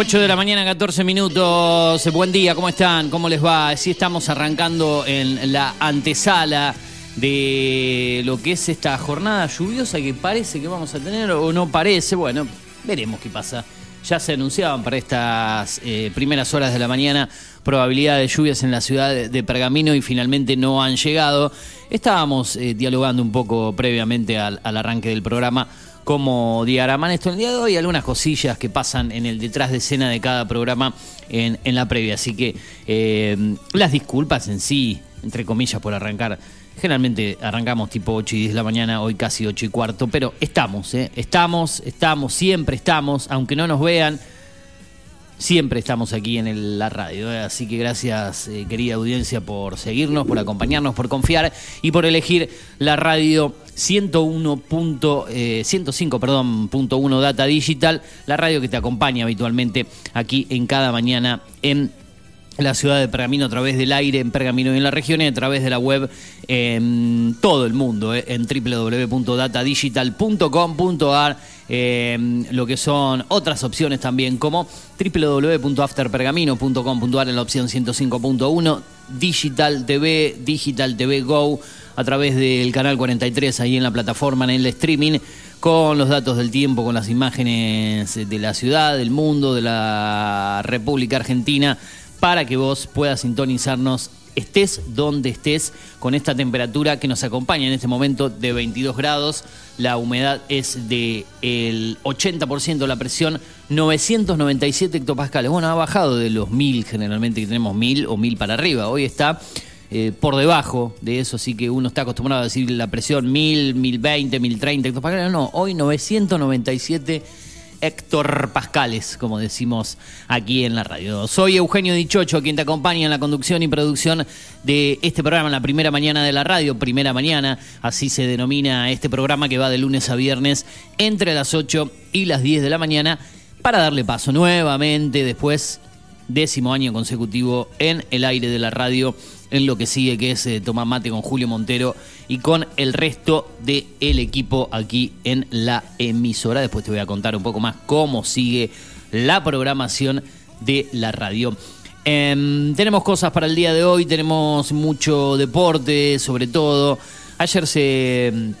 8 de la mañana, 14 minutos. Buen día, ¿cómo están? ¿Cómo les va? Sí, estamos arrancando en la antesala de lo que es esta jornada lluviosa que parece que vamos a tener o no parece. Bueno, veremos qué pasa. Ya se anunciaban para estas eh, primeras horas de la mañana probabilidad de lluvias en la ciudad de Pergamino y finalmente no han llegado. Estábamos eh, dialogando un poco previamente al arranque del programa cómo diagraman esto el día de hoy, algunas cosillas que pasan en el detrás de escena de cada programa en, en la previa. Así que eh, las disculpas en sí, entre comillas, por arrancar. Generalmente arrancamos tipo 8 y 10 de la mañana, hoy casi 8 y cuarto, pero estamos, ¿eh? estamos, estamos, siempre estamos, aunque no nos vean, siempre estamos aquí en el- la radio. ¿eh? Así que gracias, eh, querida audiencia, por seguirnos, por acompañarnos, por confiar y por elegir la radio 101. punto, eh, 105, perdón, punto 1 Data Digital, la radio que te acompaña habitualmente aquí en cada mañana en la ciudad de Pergamino a través del aire en Pergamino y en la región y a través de la web en todo el mundo, eh, en www.datadigital.com.ar, eh, lo que son otras opciones también como www.afterpergamino.com.ar en la opción 105.1, Digital TV, Digital TV Go, a través del canal 43 ahí en la plataforma, en el streaming, con los datos del tiempo, con las imágenes de la ciudad, del mundo, de la República Argentina, para que vos puedas sintonizarnos estés donde estés con esta temperatura que nos acompaña en este momento de 22 grados. La humedad es del 80%, la presión 997 hectopascales. Bueno, ha bajado de los 1000 generalmente que tenemos 1000 o 1000 para arriba. Hoy está eh, por debajo de eso, así que uno está acostumbrado a decir la presión 1000, 1020, 1030 hectopascales. No, hoy 997 Héctor Pascales, como decimos aquí en la radio. Soy Eugenio Dichocho, quien te acompaña en la conducción y producción de este programa, la primera mañana de la radio, primera mañana, así se denomina este programa que va de lunes a viernes entre las 8 y las 10 de la mañana, para darle paso nuevamente después, décimo año consecutivo en el aire de la radio en lo que sigue, que es eh, Mate con Julio Montero y con el resto del equipo aquí en la emisora. Después te voy a contar un poco más cómo sigue la programación de la radio. Em, tenemos cosas para el día de hoy, tenemos mucho deporte, sobre todo. Ayer se em,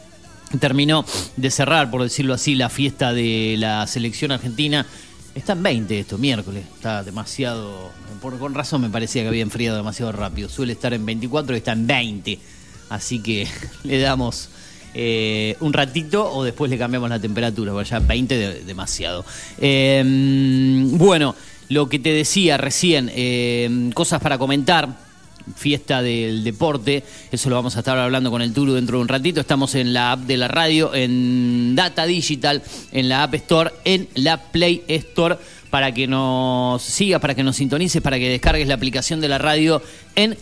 terminó de cerrar, por decirlo así, la fiesta de la selección argentina Está en 20 esto, miércoles. Está demasiado. Por, con razón me parecía que había enfriado demasiado rápido. Suele estar en 24 y está en 20. Así que le damos eh, un ratito o después le cambiamos la temperatura, porque ya 20 demasiado. Em, bueno, lo que te decía recién, em, cosas para comentar fiesta del deporte. Eso lo vamos a estar hablando con el Turu dentro de un ratito. Estamos en la app de la radio, en Data Digital, en la App Store, en la Play Store, para que nos sigas, para que nos sintonices, para que descargues la aplicación de la radio en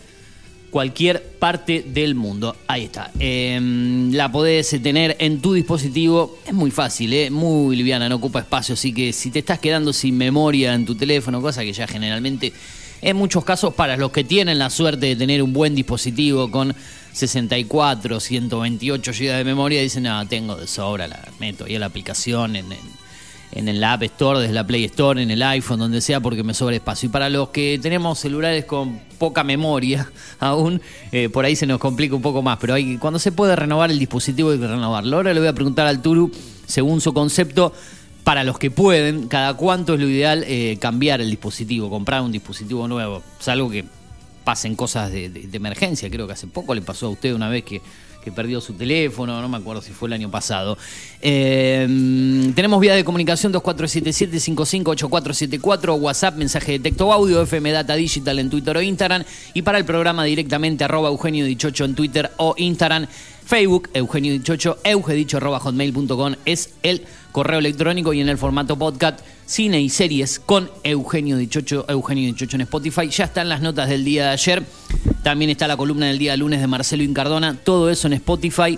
cualquier parte del mundo. Ahí está. Em, la podés tener en tu dispositivo. Es muy fácil, ¿eh? muy liviana, no ocupa espacio. Así que si te estás quedando sin memoria en tu teléfono, cosa que ya generalmente en muchos casos para los que tienen la suerte de tener un buen dispositivo con 64, 128 GB de memoria, dicen, no, tengo de sobra, la meto ahí a la aplicación en, en, el App Store, desde la Play Store, en el iPhone, donde sea, porque me sobra espacio. Y para los que tenemos celulares con poca memoria aún, eh, por ahí se nos complica un poco más, pero hay, cuando se puede renovar el dispositivo hay que renovarlo. Ahora le voy a preguntar al Turu, según su concepto, para los que pueden, cada cuánto es lo ideal eh, cambiar el dispositivo, comprar un dispositivo nuevo. Es algo que pasen cosas de, emergencia. Creo que hace poco le pasó a usted una vez que, perdió su teléfono, no me acuerdo si fue el año pasado. Em, tenemos vía de comunicación 2477-558474, WhatsApp, mensaje de texto audio, FM Data Digital en Twitter o Instagram. Y para el programa directamente arroba Eugenio Dichocho en Twitter o Instagram. Facebook, Eugenio Dichocho, eugedicho.hotmail.com es el correo electrónico y en el formato podcast, cine y series con Eugenio Dichocho, Eugenio Dichocho en Spotify. Ya están las notas del día de ayer. También está la columna del día lunes de Marcelo Incardona. Todo eso en Spotify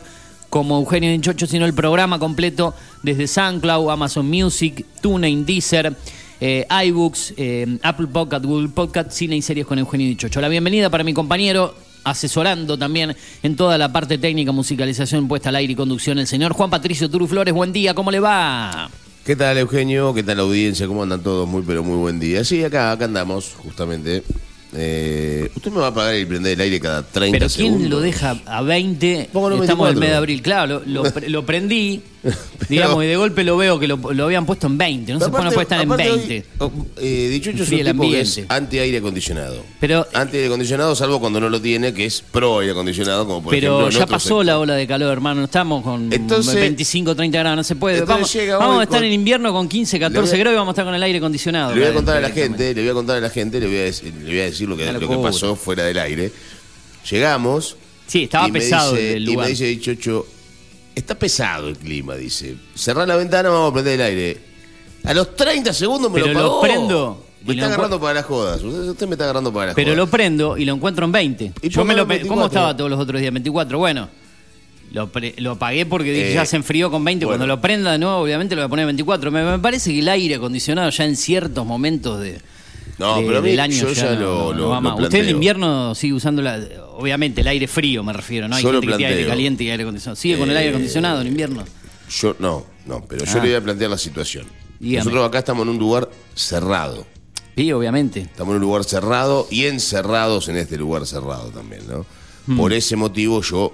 como Eugenio Dichocho, sino el programa completo desde SoundCloud, Amazon Music, TuneIn, Deezer. Eh, iBooks, eh, Apple Podcast, Google Podcast, Cine y Series con Eugenio Dichocho. La bienvenida para mi compañero asesorando también en toda la parte técnica, musicalización, puesta al aire y conducción, el señor Juan Patricio Turu Flores. Buen día, ¿cómo le va? ¿Qué tal, Eugenio? ¿Qué tal la audiencia? ¿Cómo andan todos? Muy, pero muy buen día. Sí, acá, acá andamos, justamente. Eh, usted me va a pagar y prender el aire cada 30 ¿Pero segundos. quién lo deja a 20? Estamos en el mes de abril. Claro, lo, lo prendí Digamos, y de golpe lo veo que lo, habían puesto en 20. No se puede, estar en 20. eh, Dichucho es un tipo que es anti-aire acondicionado. Pero, anti-aire acondicionado, salvo cuando no lo tiene, que es pro-aire acondicionado, como por pero ejemplo. ya pasó la ola de calor, hermano. Estamos con 25, 30 grados, no se puede. Vamos, vamos a estar en invierno con 15, 14 grados y vamos a estar con el aire acondicionado. Le voy a contar a la gente, le voy a contar a la gente, le voy a decir, le voy a decir lo, que, lo que pasó fuera del aire. Llegamos. Sí, estaba pesado el lugar. Y me dice Dichocho Está pesado el clima, dice. Cerrar la ventana, vamos a prender el aire. A los 30 segundos me lo pagó. lo prendo. Me está agarrando para las jodas. Usted, me está agarrando para las Pero lo prendo y lo encuentro en 20. Yo me lo ¿Cómo estaba todos los otros días? 24. Bueno, lo, lo pagué porque dije, ya eh, se enfrió con 20. Cuando lo prenda de nuevo, obviamente lo voy a poner en 24. Me, parece que el aire acondicionado ya en ciertos momentos de, no, pero del año yo ya, lo, lo, Usted en invierno sigue usando la, obviamente el aire frío me refiero, ¿no? Hay gente que tiene aire caliente y aire acondicionado. ¿Sigue con el aire eh, acondicionado en invierno? Yo no, no, pero yo ah. le voy a plantear la situación. Nosotros acá estamos en un lugar cerrado. Sí, obviamente. Estamos en un lugar cerrado y encerrados en este lugar cerrado también, ¿no? Hmm. Por ese motivo yo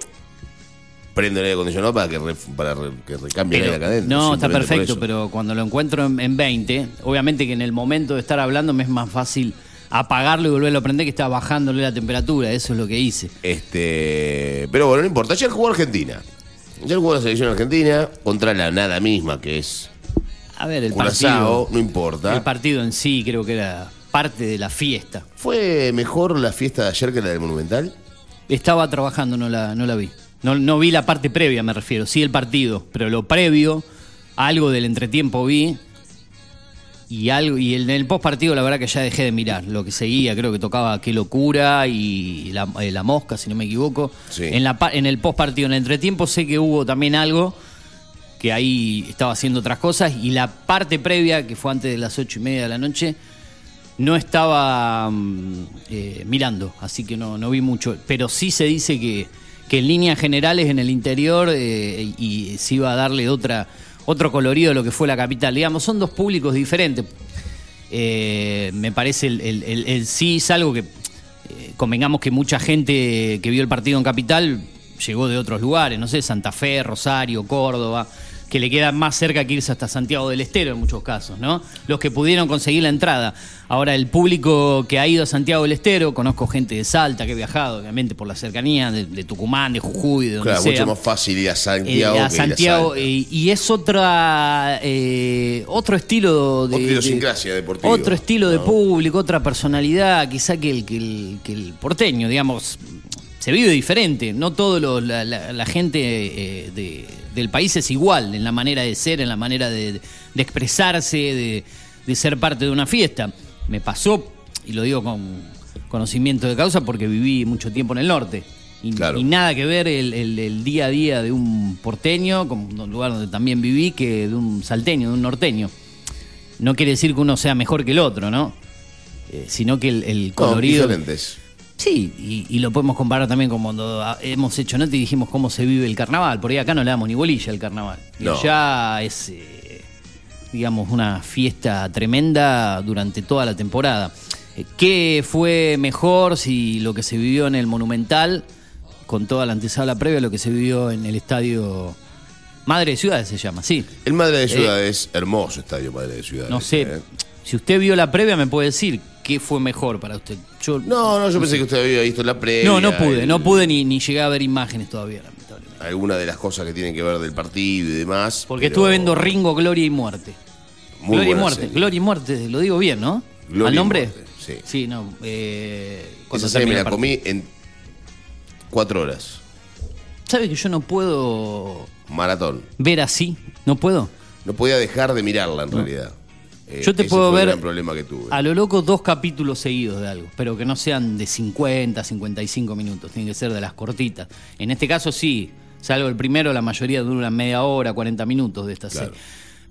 prendo el aire acondicionado para que, para que recambie el aire No, está perfecto, pero cuando lo encuentro en, 20, obviamente que en el momento de estar hablando me es más fácil apagarlo y volverlo a prender que está bajándole la temperatura, eso es lo que hice. Este, pero bueno, no importa, ayer jugó Argentina. Ayer jugó la selección argentina contra la nada misma, que es a ver, el partido, no importa. El partido en sí creo que era parte de la fiesta. ¿Fue mejor la fiesta de ayer que la del Monumental? Estaba trabajando, no la, no la vi. No, no vi la parte previa, me refiero, sí el partido, pero lo previo, algo del entretiempo vi y algo y en el post partido la verdad que ya dejé de mirar. Lo que seguía creo que tocaba qué locura y la, eh, la mosca si no me equivoco. Sí. en la en el post partido en el entretiempo sé que hubo también algo que ahí estaba haciendo otras cosas y la parte previa que fue antes de las ocho y media de la noche no estaba mm, eh, mirando así que no, no vi mucho. Pero sí se dice que, que en líneas generales en el interior eh, y se iba a darle otra otro colorido a lo que fue la capital. Digamos son dos públicos diferentes. Eh, me parece el, sí es algo que eh, convengamos que mucha gente que vio el partido en Capital llegó de otros lugares, no sé, Santa Fe, Rosario, Córdoba, que le queda más cerca que irse hasta Santiago del Estero en muchos casos, ¿no? Los que pudieron conseguir la entrada. Ahora, el público que ha ido a Santiago del Estero, conozco gente de Salta que ha viajado, obviamente, por la cercanía, de, de Tucumán, de Jujuy, de donde Claro, sea. mucho más fácil ir a Eh, Santiago. a que Santiago ir a Salta. eh, y es otra eh, otro estilo de Otra idiosincrasia deportiva, otro estilo de público otra personalidad quizá que el, que el que el porteño digamos se vive diferente no todo lo- la, la- la gente eh, de- del país es igual en la manera de ser en la manera de, de expresarse de, de ser parte de una fiesta me pasó y lo digo con conocimiento de causa porque viví mucho tiempo en el norte y, Claro. y nada que ver el, el- el día a día de un porteño, como un lugar donde también viví, que de un salteño, de un norteño. No quiere decir que uno sea mejor que el otro, ¿no? Eh, sino que el, el No, colorido... diferentes. Sí, y, y lo podemos comparar también con cuando ah, hemos hecho nota y dijimos cómo se vive el carnaval. Por ahí acá no le damos ni bolilla al carnaval. Y No. allá es, eh, digamos, una fiesta tremenda durante toda la temporada. Eh, ¿Qué fue mejor si lo que se vivió en el Monumental, con toda la antesala previa, lo que se vivió en el estadio Madre de Ciudades se llama, sí? El Madre de Ciudades, hermoso estadio Madre de Ciudades. Eh, No sé, ¿eh? si usted vio la previa me puede decir qué fue mejor para usted. Yo No, no, yo pensé que usted había visto la previa. no, no pude, el- no pude ni, ni llegar a ver imágenes todavía, lamentablemente. Alguna de las cosas que tienen que ver del partido y demás. Porque pero estuve viendo Ringo, Gloria y Muerte. muy Gloria y Muerte, serie. Gloria y Muerte, lo digo bien, ¿no? Gloria ¿Al y nombre? Muerte, sí. Sí, no. Eh, Esa serie me la comí en cuatro horas. ¿Sabe que yo no puedo Maratón. ver así? ¿No puedo? No podía dejar de mirarla en realidad. Eh, Yo te puedo el ver gran problema que tuve. A lo loco dos capítulos seguidos de algo, pero que no sean de 50, 55 minutos, tienen que ser de las cortitas. En este caso sí, salvo el primero, la mayoría duran media hora, 40 minutos de esta Claro. serie.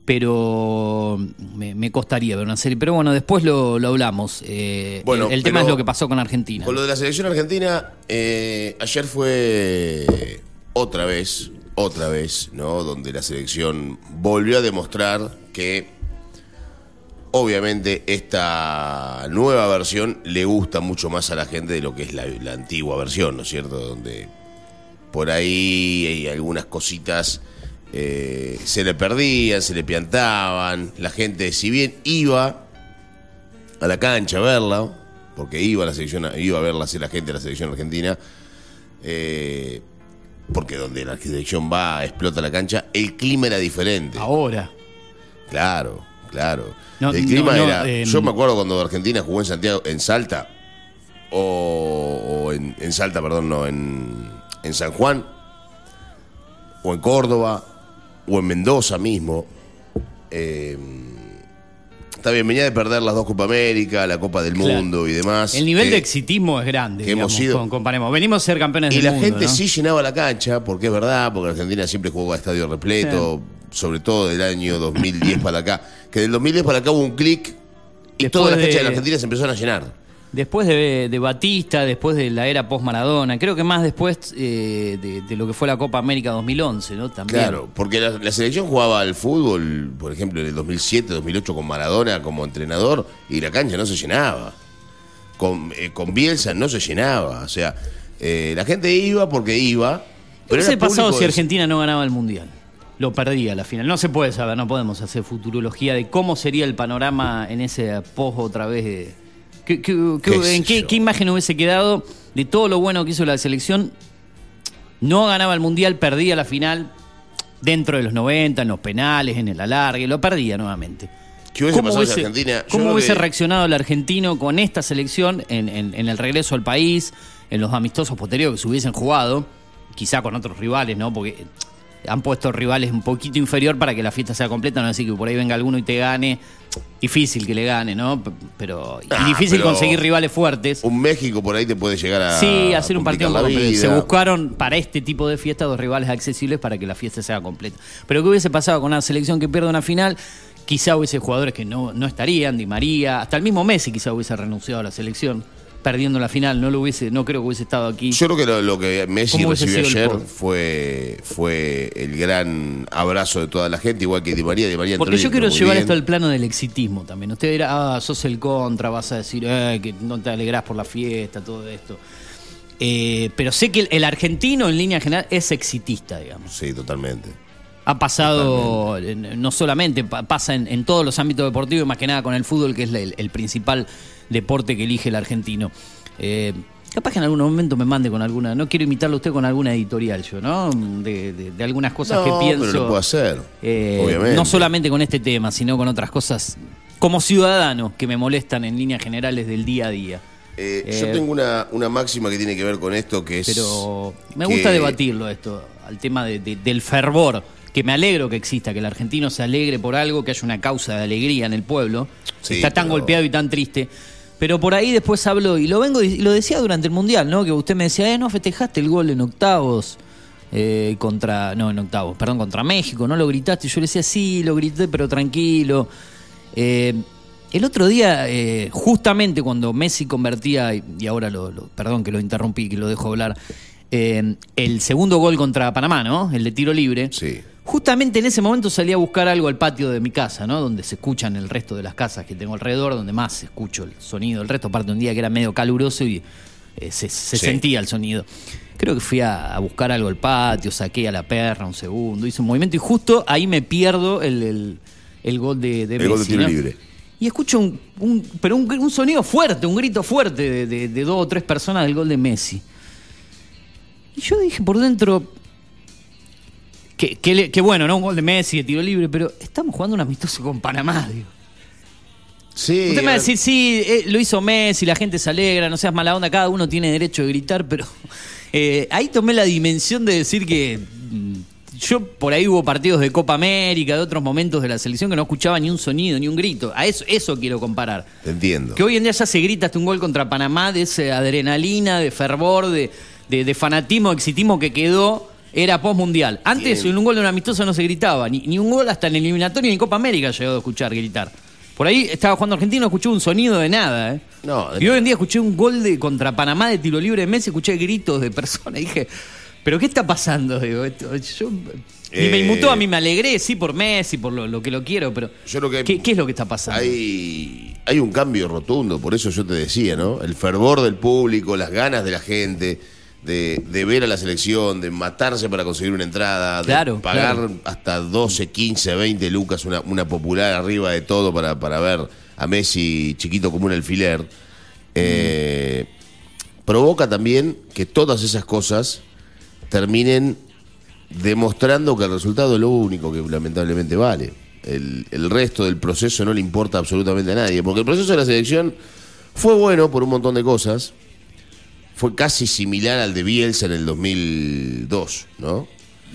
Pero me, me costaría ver una serie. Pero bueno, después lo, lo hablamos. Eh, Bueno, el, el tema es lo que pasó con Argentina. Con lo de la selección argentina, eh, ayer fue otra vez, otra vez, ¿no? Donde la selección volvió a demostrar que obviamente esta nueva versión le gusta mucho más a la gente de lo que es la, la antigua versión, ¿no es cierto? Donde por ahí hay algunas cositas eh, se le perdían, se le piantaban, la gente si bien iba a la cancha a verla, porque iba a la selección, iba a verla hacer la gente de la selección argentina, eh, porque donde la selección va, explota la cancha, el clima era diferente. Ahora. Claro, claro. No, el clima no, no, era. eh, yo me acuerdo cuando Argentina jugó en Santiago, en Salta, o, o en, en Salta, perdón, no, en, en San Juan, o en Córdoba, o en Mendoza mismo. eh, está bien, venía de perder las dos Copa América, la Copa del Claro. Mundo y demás. El nivel que- de exitismo es grande. que hemos sido- con- comparemos. Venimos a ser campeones Y del la mundo, gente ¿no? sí llenaba la cancha, porque es verdad, porque Argentina siempre jugó a estadio repleto, sobre todo del año 2010 para acá. Que del 2010 para acá hubo un clic y Después todas las de- canchas de la Argentina se empezaron a llenar. Después de, de Batista, después de la era post-Maradona, creo que más después eh, de, de lo que fue la Copa América 2011, ¿no? También. Claro, porque la, la selección jugaba al fútbol, por ejemplo, en el 2007, 2008 con Maradona como entrenador y la cancha no se llenaba. Con, eh, con Bielsa no se llenaba. O sea, eh, la gente iba porque iba. ¿Qué hubiese pasado si Argentina no ganaba el Mundial? Lo perdía la final. No se puede saber, no podemos hacer futurología de cómo sería el panorama en ese post otra vez. de- ¿Qué, qué- qué- ¿Qué sé ¿En qué, imagen hubiese quedado de todo lo bueno que hizo la selección? No ganaba el Mundial, perdía la final dentro de los 90, en los penales, en el alargue, lo perdía nuevamente. ¿Qué hubiese pasado si Argentina? cómo hubiese que- reaccionado el argentino con esta selección en, en- en el regreso al país, en los amistosos posteriores que se hubiesen jugado, quizá con otros rivales, ¿no? Porque han puesto rivales un poquito inferior para que la fiesta sea completa, no así que por ahí venga alguno y te gane. Difícil que le gane, ¿no? Pero y Ah, difícil pero conseguir rivales fuertes. Un México por ahí te puede llegar a. Sí, hacer un partido la completo. Se buscaron para este tipo de fiesta dos rivales accesibles para que la fiesta sea completa. Pero ¿qué hubiese pasado con una selección que pierde una final? Quizá hubiese jugadores que no, no estarían, Di María, hasta el mismo Messi quizá hubiese renunciado a la selección, perdiendo la final, no lo hubiese, no creo que hubiese estado aquí. Yo creo que lo, lo que Messi ¿Cómo hubiese recibió ayer fue, fue el gran abrazo de toda la gente, igual que Di María. Di María Porque yo quiero llevar bien. esto al plano del exitismo también. Usted dirá, ah, sos el contra, vas a decir eh, que no te alegrás por la fiesta, todo esto. Eh, pero sé que el, el argentino, en línea general, es exitista, digamos. Sí, totalmente. Ha pasado, eh, no solamente, pa- pasa en, en todos los ámbitos deportivos, más que nada con el fútbol, que es el principal deporte que elige el argentino. Eh, capaz que en algún momento me mande con alguna, no quiero imitarlo a usted con alguna editorial yo, ¿no? De, de- de algunas cosas No, que pienso. pero lo puedo hacer, eh, obviamente. No solamente con este tema, sino con otras cosas como ciudadano que me molestan en líneas generales del día a día. Eh, Eh, yo tengo una, una máxima que tiene que ver con esto, que es... Pero me que- gusta debatirlo esto, al tema de- de- del fervor, que me alegro que exista, que el argentino se alegre por algo, que haya una causa de alegría en el pueblo, Sí, está tan pero- golpeado y tan triste. Pero por ahí después hablo, y lo vengo y lo decía durante el Mundial, ¿no? Que usted me decía, eh, no festejaste el gol en octavos eh, contra, no, en octavos, perdón, contra México, ¿no lo gritaste? Y yo le decía, sí, lo grité, pero tranquilo. Eh, el otro día, eh, justamente cuando Messi convertía, y ahora lo, lo- perdón que lo interrumpí, que lo dejo hablar, eh, el segundo gol contra Panamá, ¿no? El de tiro libre. Sí. Justamente en ese momento salí a buscar algo al patio de mi casa, ¿no? Donde se escuchan el resto de las casas que tengo alrededor, donde más escucho el sonido. El resto, aparte un día que era medio caluroso y eh, se, se Sí. sentía el sonido. Creo que fui a, a buscar algo al patio, saqué a la perra un segundo, hice un movimiento y justo ahí me pierdo el, el- el gol de, de El gol de tiro ¿no? libre. Y escucho un, un- pero un, un sonido fuerte, un grito fuerte de, de- de dos o tres personas del gol de Messi. Y yo dije por dentro, que, que, bueno, no un gol de Messi de tiro libre, pero estamos jugando un amistoso con Panamá, digo. Sí, Usted me va a decir, sí, eh, lo hizo Messi, la gente se alegra, no seas mala onda, cada uno tiene derecho de gritar, pero eh, ahí tomé la dimensión de decir que mm, yo por ahí hubo partidos de Copa América, de otros momentos de la selección que no escuchaba ni un sonido, ni un grito. A eso, eso quiero comparar. Entiendo. Que hoy en día ya se grita hasta un gol contra Panamá de esa adrenalina, de fervor, de, de, de fanatismo, exitismo que quedó, era post-mundial. Antes Bien. en un gol de un amistoso no se gritaba, ni, ni un gol hasta en el eliminatorio ni en Copa América llegó a escuchar gritar. Por ahí estaba jugando Argentino, escuché un sonido de nada, ¿eh? No, y hoy en día escuché un gol de contra Panamá de tiro libre de Messi, escuché gritos de personas. Y dije, ¿pero qué está pasando? Digo, esto- yo, ni me Eh, inmutó, a mí me alegré, sí, por Messi, por lo, lo que lo quiero, pero Yo creo que hay- ¿qué, qué es lo que está pasando? Hay, hay un cambio rotundo, por eso yo te decía, ¿no? El fervor del público, las ganas de la gente de, de ver a la selección, de matarse para conseguir una entrada, de Claro, pagar claro. hasta 12, 15, 20 lucas, una, una popular arriba de todo para, para ver a Messi chiquito como un alfiler. Eh, provoca también que todas esas cosas terminen demostrando que el resultado es lo único que lamentablemente vale. El, el resto del proceso no le importa absolutamente a nadie, porque el proceso de la selección fue bueno por un montón de cosas, fue casi similar al de Bielsa en el 2002, ¿no?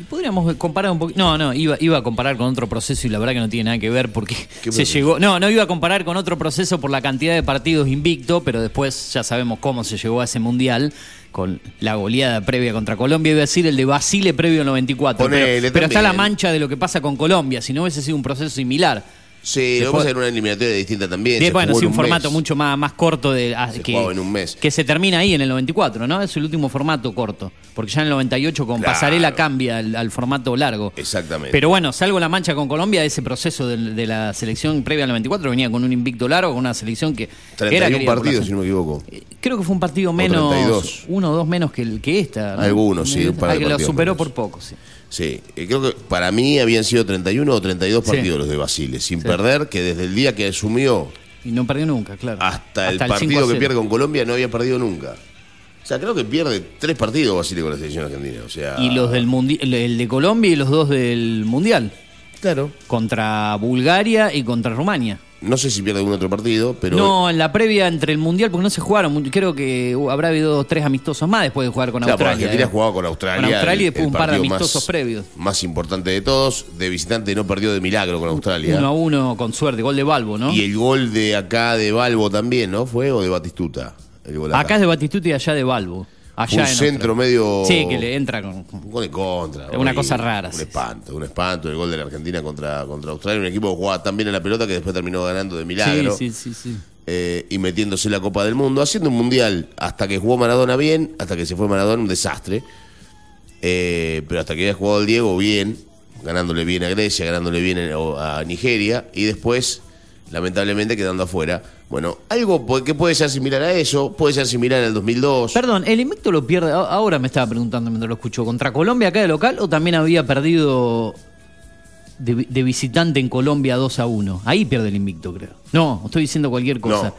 Podríamos comparar un poquito. No, no, iba, iba a comparar con otro proceso y la verdad que no tiene nada que ver porque ¿Qué se llegó. No, no iba a comparar con otro proceso por la cantidad de partidos invicto, pero después ya sabemos cómo se llegó a ese mundial con la goleada previa contra Colombia. Iba a decir el de Basile previo al 94. Ponele, pero, pero está la mancha de lo que pasa con Colombia, si no hubiese sido un proceso similar. Sí, lo que pasa era una eliminatoria distinta también. De- bueno, sí, en un formato mes. mucho más, más corto de, Se que, jugaba en un mes. que se termina ahí en el 94, ¿no? Es el último formato corto. Porque ya en el 98 con Claro. pasarela cambia al, al formato largo. Exactamente. Pero bueno, salvo la mancha con Colombia, ese proceso de, la selección previa al 94 venía con un invicto largo, con una selección que 31 era partidos, si no me equivoco. Eh, Creo que fue un partido menos, 32. uno o dos menos que, el, que esta. ¿no? Algunos, sí, un par de Ah, que lo superó menos. por poco, sí. Sí, eh, creo que para mí habían sido 31 o 32 Sí. partidos los de Basile, sin Sí. perder, que desde el día que asumió Y no perdió nunca, claro. hasta, el 5 a partido que 0. pierde con Colombia no había perdido nunca. O sea, creo que pierde tres partidos Basile con la selección argentina. O sea, Y los del mundi el de Colombia y los dos del Mundial. Claro. Contra Bulgaria y contra Rumania. No sé si pierde algún otro partido, pero. No, en la previa entre el Mundial, porque no se jugaron, creo que habrá habido tres amistosos más después de jugar con Claro, Australia. Argentina ¿eh? jugado con Australia. Con Australia y después el un par de amistosos más- previos. Más importante de todos. De visitante no perdió de milagro con Australia. Uno a uno con suerte, gol de Balbo, ¿no? Y el gol de acá de Balbo también, ¿no? ¿Fue o de Batistuta? El gol Acá es de Batistuta y allá de Balbo. Allá un en centro medio. Sí, que le entra con. Un gol de contra. Es una cosa rara, Un sí, espanto, un espanto. El gol de la Argentina contra, contra Australia. Un equipo que jugaba tan bien en la pelota que después terminó ganando de milagro. Sí, sí, sí, sí. eh, y metiéndose en la Copa del Mundo, haciendo un mundial hasta que jugó Maradona bien, hasta que se fue Maradona, un desastre. Eh, pero hasta que había jugado el Diego bien, ganándole bien a Grecia, ganándole bien a Nigeria, y después, lamentablemente, quedando afuera. Bueno, algo que puede ser similar a eso, puede ser similar al 2002. Perdón, ¿el invicto lo pierde? Ahora me estaba preguntando mientras lo escucho. ¿Contra Colombia acá de local o también había perdido de, de visitante en Colombia 2 a 1? Ahí pierde el invicto, creo. No, estoy diciendo cualquier cosa. No.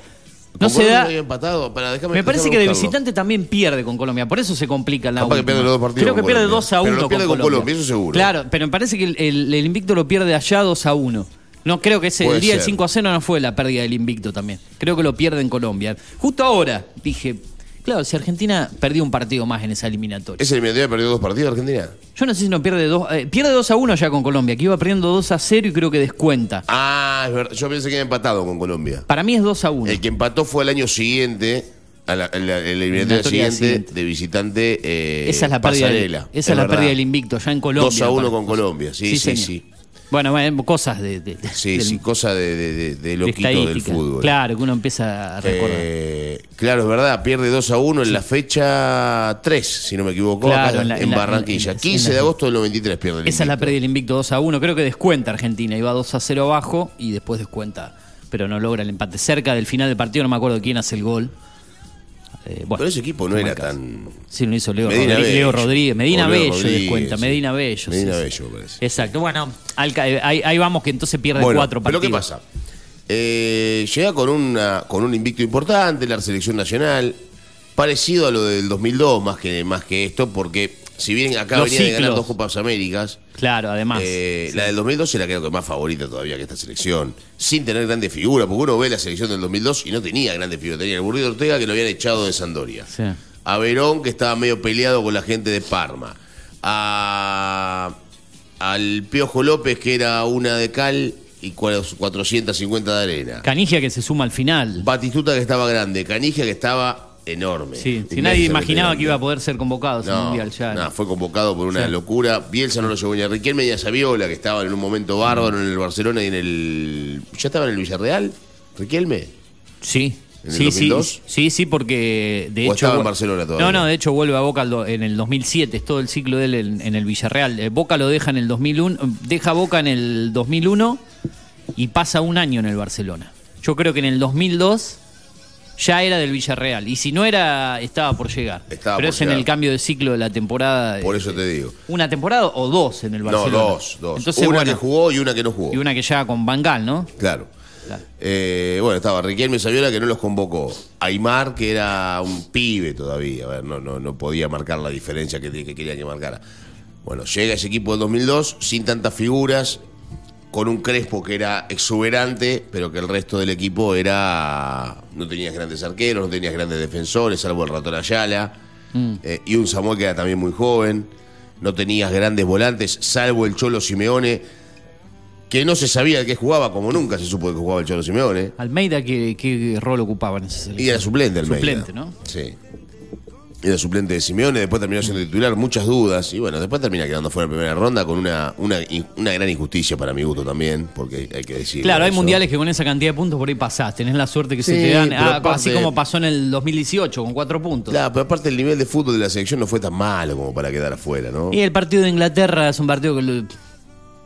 No Con se da. empatado. Pará, déjame- Me parece que de visitante también pierde con Colombia, por eso se complica la que pierde los dos partidos Creo que con pierde Colombia. 2 a Pero 1 lo pierde con Colombia, eso seguro. Claro, pero me parece que el, el- el invicto lo pierde allá 2 a 1. No, creo que ese, Puede el día del ser. 5 a 0 no fue la pérdida del invicto también. Creo que lo pierde en Colombia. Justo ahora dije, claro, si Argentina perdió un partido más en esa eliminatoria. ¿Esa eliminatoria perdió dos partidos Argentina? Yo no sé si no pierde 2 eh, pierde 2 a 1 ya con Colombia, que iba perdiendo 2 a 0 y creo que descuenta. Ah, es verdad. Yo pensé que había empatado con Colombia. Para mí es 2 a 1. El que empató fue el año siguiente, a la, a la- a la eliminatoria Eliminatoria siguiente, siguiente. de visitante eh, esa es la pérdida del, Pasarela. esa es la verdad. pérdida del invicto ya en Colombia. 2 a 1 me con. Colombia, sí, sí, sí. señor. Bueno, bueno, cosas de, de- de- Sí, del- sí, cosa de, de, de- loquito del fútbol. Claro, que uno empieza a recordar. Eh, claro, es verdad, pierde 2 a 1 en la fecha 3, si no me equivoco, Claro, acá en la- en, en la- Barranquilla. en la- 15 en la- de agosto del 93 pierde el Esa es la invicto. pérdida del invicto 2 a 1. Creo que descuenta Argentina. Iba 2 a 0 abajo y después descuenta. Pero no logra el empate. Cerca del final del partido, no me acuerdo quién hace el gol. Eh, bueno, Pero ese equipo no era tan... Sí, lo hizo Leo, Medina Rodríguez, Leo Bello. Rodríguez. Medina Leo Bello descuenta. sí. Medina Bello. Medina sí. Bello, parece. Exacto. Bueno, eh, ahí, ahí vamos que entonces pierde Bueno, cuatro pero partidos. ¿qué pasa? Eh, llega con, una, con un invicto importante, la selección nacional, parecido a lo del 2002 más que, más que esto, porque si bien acá Los venía de ganar ciclos. dos Copas Américas, Claro, además. eh, la del 2002 era creo que más favorita todavía que esta selección, sin tener grandes figuras, porque uno ve la selección del 2002 y no tenía grandes figuras, tenía el Burrito Ortega que lo habían echado de Sandoria, Sí. a Verón que estaba medio peleado con la gente de Parma, a, al Piojo López que era una de cal y cua- 450 de arena. Canigia que se suma al final. Batistuta que estaba grande, Canigia que estaba enorme. Sí, si nadie imaginaba que iba a poder ser convocado ese No, mundial ya. no, fue convocado por una Sí. locura. Bielsa no lo llevó ni a Riquelme ni a Saviola, que estaban en un momento bárbaro en el Barcelona y en el. ¿Ya estaba en el Villarreal? ¿Riquelme? Sí. ¿En el Sí, sí, 2002? sí, sí, porque de ¿O hecho. estaba en Barcelona todavía? No, no, de hecho vuelve a Boca en el 2007, es todo el ciclo de él en, en el Villarreal. Eh, Boca lo deja en el 2001, eh, deja Boca en el 2001 y pasa un año en el Barcelona. Yo creo que en el 2002 ya era del Villarreal y si no era, estaba por llegar. Estaba Pero por es en el cambio de ciclo de la temporada. Por eso te digo. ¿Una temporada o dos en el No, Barcelona? dos, dos. Entonces, una bueno, que jugó y una que no jugó. y una que ya con Bangal, ¿no? Claro. Claro. Eh, bueno, estaba Riquelme Saviola que no los convocó. Aymar, que era un pibe todavía. A ver, no, no, no podía marcar la diferencia que, que quería que marcara. Bueno, llega ese equipo del 2002 sin tantas figuras, con un Crespo que era exuberante, pero que el resto del equipo era. No tenías grandes arqueros, no tenías grandes defensores, salvo el ratón Ayala. eh, y un Samuel que era también muy joven. No tenías grandes volantes, salvo el Cholo Simeone que no se sabía de qué jugaba, como nunca se supo de qué jugaba el Cholo Simeone. Almeida, ¿qué, qué rol ocupaba en esa selección? Y era suplente Almeida. Suplente, ¿no? Sí. Era suplente de Simeone, después terminó siendo titular, muchas dudas. Y bueno, después termina quedando fuera en primera ronda con una, una, una gran injusticia para mi gusto también, porque hay que decir. Claro, hay mundiales que con esa cantidad de puntos por ahí pasás. Tenés la suerte que se Sí, te dan. ah, aparte- así como pasó en el 2018 con cuatro puntos. Claro, pero aparte el nivel de fútbol de la selección no fue tan malo como para quedar afuera, ¿no? Y el partido de Inglaterra es un partido que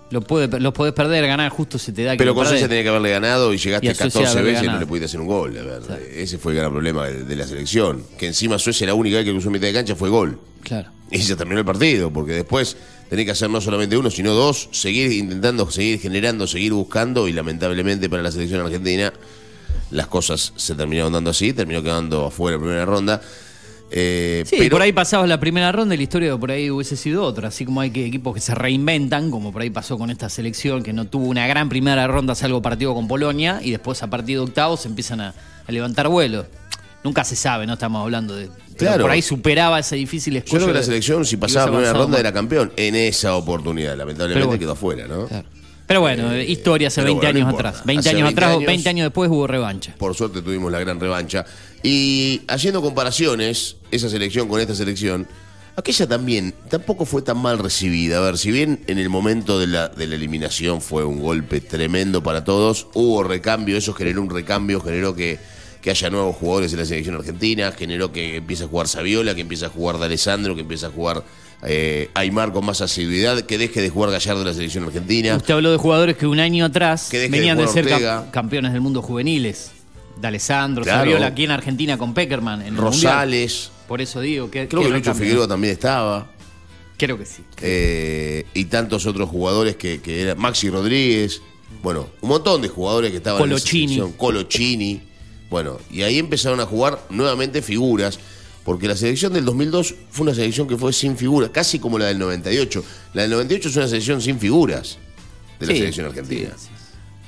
lo, lo puede, los podés perder, ganar, justo se te da que Pero lo con. Suecia tenía que haberle ganado y Y llegaste a Suecia 14 haberle veces y no le pudiste hacer un gol. a ver. Ese fue el gran problema de, de la selección. Que encima Suecia la única vez que cruzó mitad de cancha fue gol. Claro. Y se terminó el partido, porque después tenés que hacer no solamente uno, sino dos, seguir intentando, seguir generando, seguir buscando, y lamentablemente para la selección argentina las cosas se terminaron dando así, terminó quedando afuera en primera ronda. Eh, Sí, pero por ahí pasabas la primera ronda y la historia por ahí hubiese sido otra. Así como hay que, equipos que se reinventan, como por ahí pasó con esta selección, que no tuvo una gran primera ronda, salvo partido con Polonia, y después a partir de octavos empiezan a, a levantar vuelo. Nunca se sabe, no estamos hablando de. pero Claro. Por ahí superaba ese difícil yo escollo creo que la selección, si pasaba hubiese primera ronda, más. era campeón en esa oportunidad. Lamentablemente bueno. quedó afuera, ¿no? Pero bueno, historia hace pero 20 bueno, no años importa. atrás. 20 Hace años 20 atrás, años- 20 años después hubo revancha. Por suerte tuvimos la gran revancha. Y haciendo comparaciones, esa selección con esta selección, aquella también tampoco fue tan mal recibida. A ver, si bien en el momento de la, de la eliminación fue un golpe tremendo para todos, hubo recambio, eso generó un recambio, generó que, que haya nuevos jugadores en la selección argentina, generó que empiece a jugar Saviola, que empiece a jugar D'Alessandro, que empiece a jugar eh, Aymar con más asiduidad, que deje de jugar Gallardo en la selección argentina. Usted habló de jugadores que un año atrás Que de venían de, ser cam- campeones del mundo juveniles. De Alessandro, Claro. Saviola aquí en Argentina con Peckerman. En el Mundial. Rosales, Por eso digo que. creo que Lucho. Figueroa también estaba. Creo que sí. eh, y tantos otros jugadores que, que eran Maxi Rodríguez, bueno, un montón de jugadores que estaban Colochini. en esa selección, Colochini, bueno, y ahí empezaron a jugar nuevamente figuras, porque la selección del 2002 fue una selección que fue sin figuras, casi como la del 98. La del 98 es una selección sin figuras de la Sí, selección argentina. sí, sí.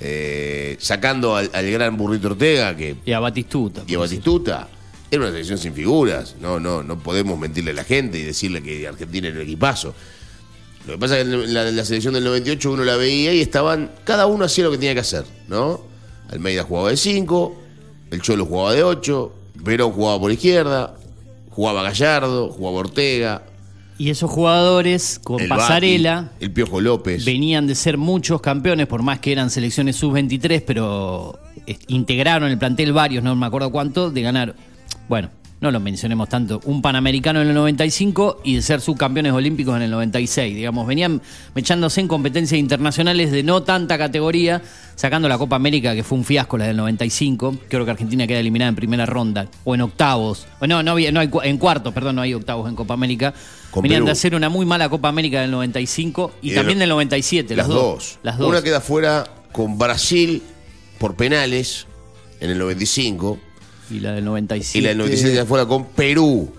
Eh, sacando al, al gran Burrito Ortega, que Y a Batistuta. y a Batistuta. Era una selección sin figuras. No, no, no podemos mentirle a la gente y decirle que Argentina era un equipazo. Lo que pasa es que en la, en la selección del 98 uno la veía y estaban, cada uno hacía lo que tenía que hacer, ¿no? Almeida jugaba de 5, el Cholo jugaba de 8, Verón jugaba por izquierda, jugaba Gallardo, jugaba Ortega, Y esos jugadores con el pasarela Bati, el Piojo López. venían de ser muchos campeones, por más que eran selecciones sub-23, pero integraron el plantel varios, no me acuerdo cuánto, de ganar. Bueno, no lo mencionemos tanto. Un panamericano en el 95 y de ser subcampeones olímpicos en el 96. Digamos, venían echándose en competencias internacionales de no tanta categoría, sacando la Copa América, que fue un fiasco la del 95. Creo que Argentina queda eliminada en primera ronda o en octavos. O no, no, había- no hay, en cuartos, perdón, no hay octavos en Copa América. Con venían Perú. de hacer una muy mala Copa América del 95 y, también del 97. las Las, dos. Las dos. Una queda fuera con Brasil por penales en el 95 Y la del 97. y la del 97 queda fuera con Perú.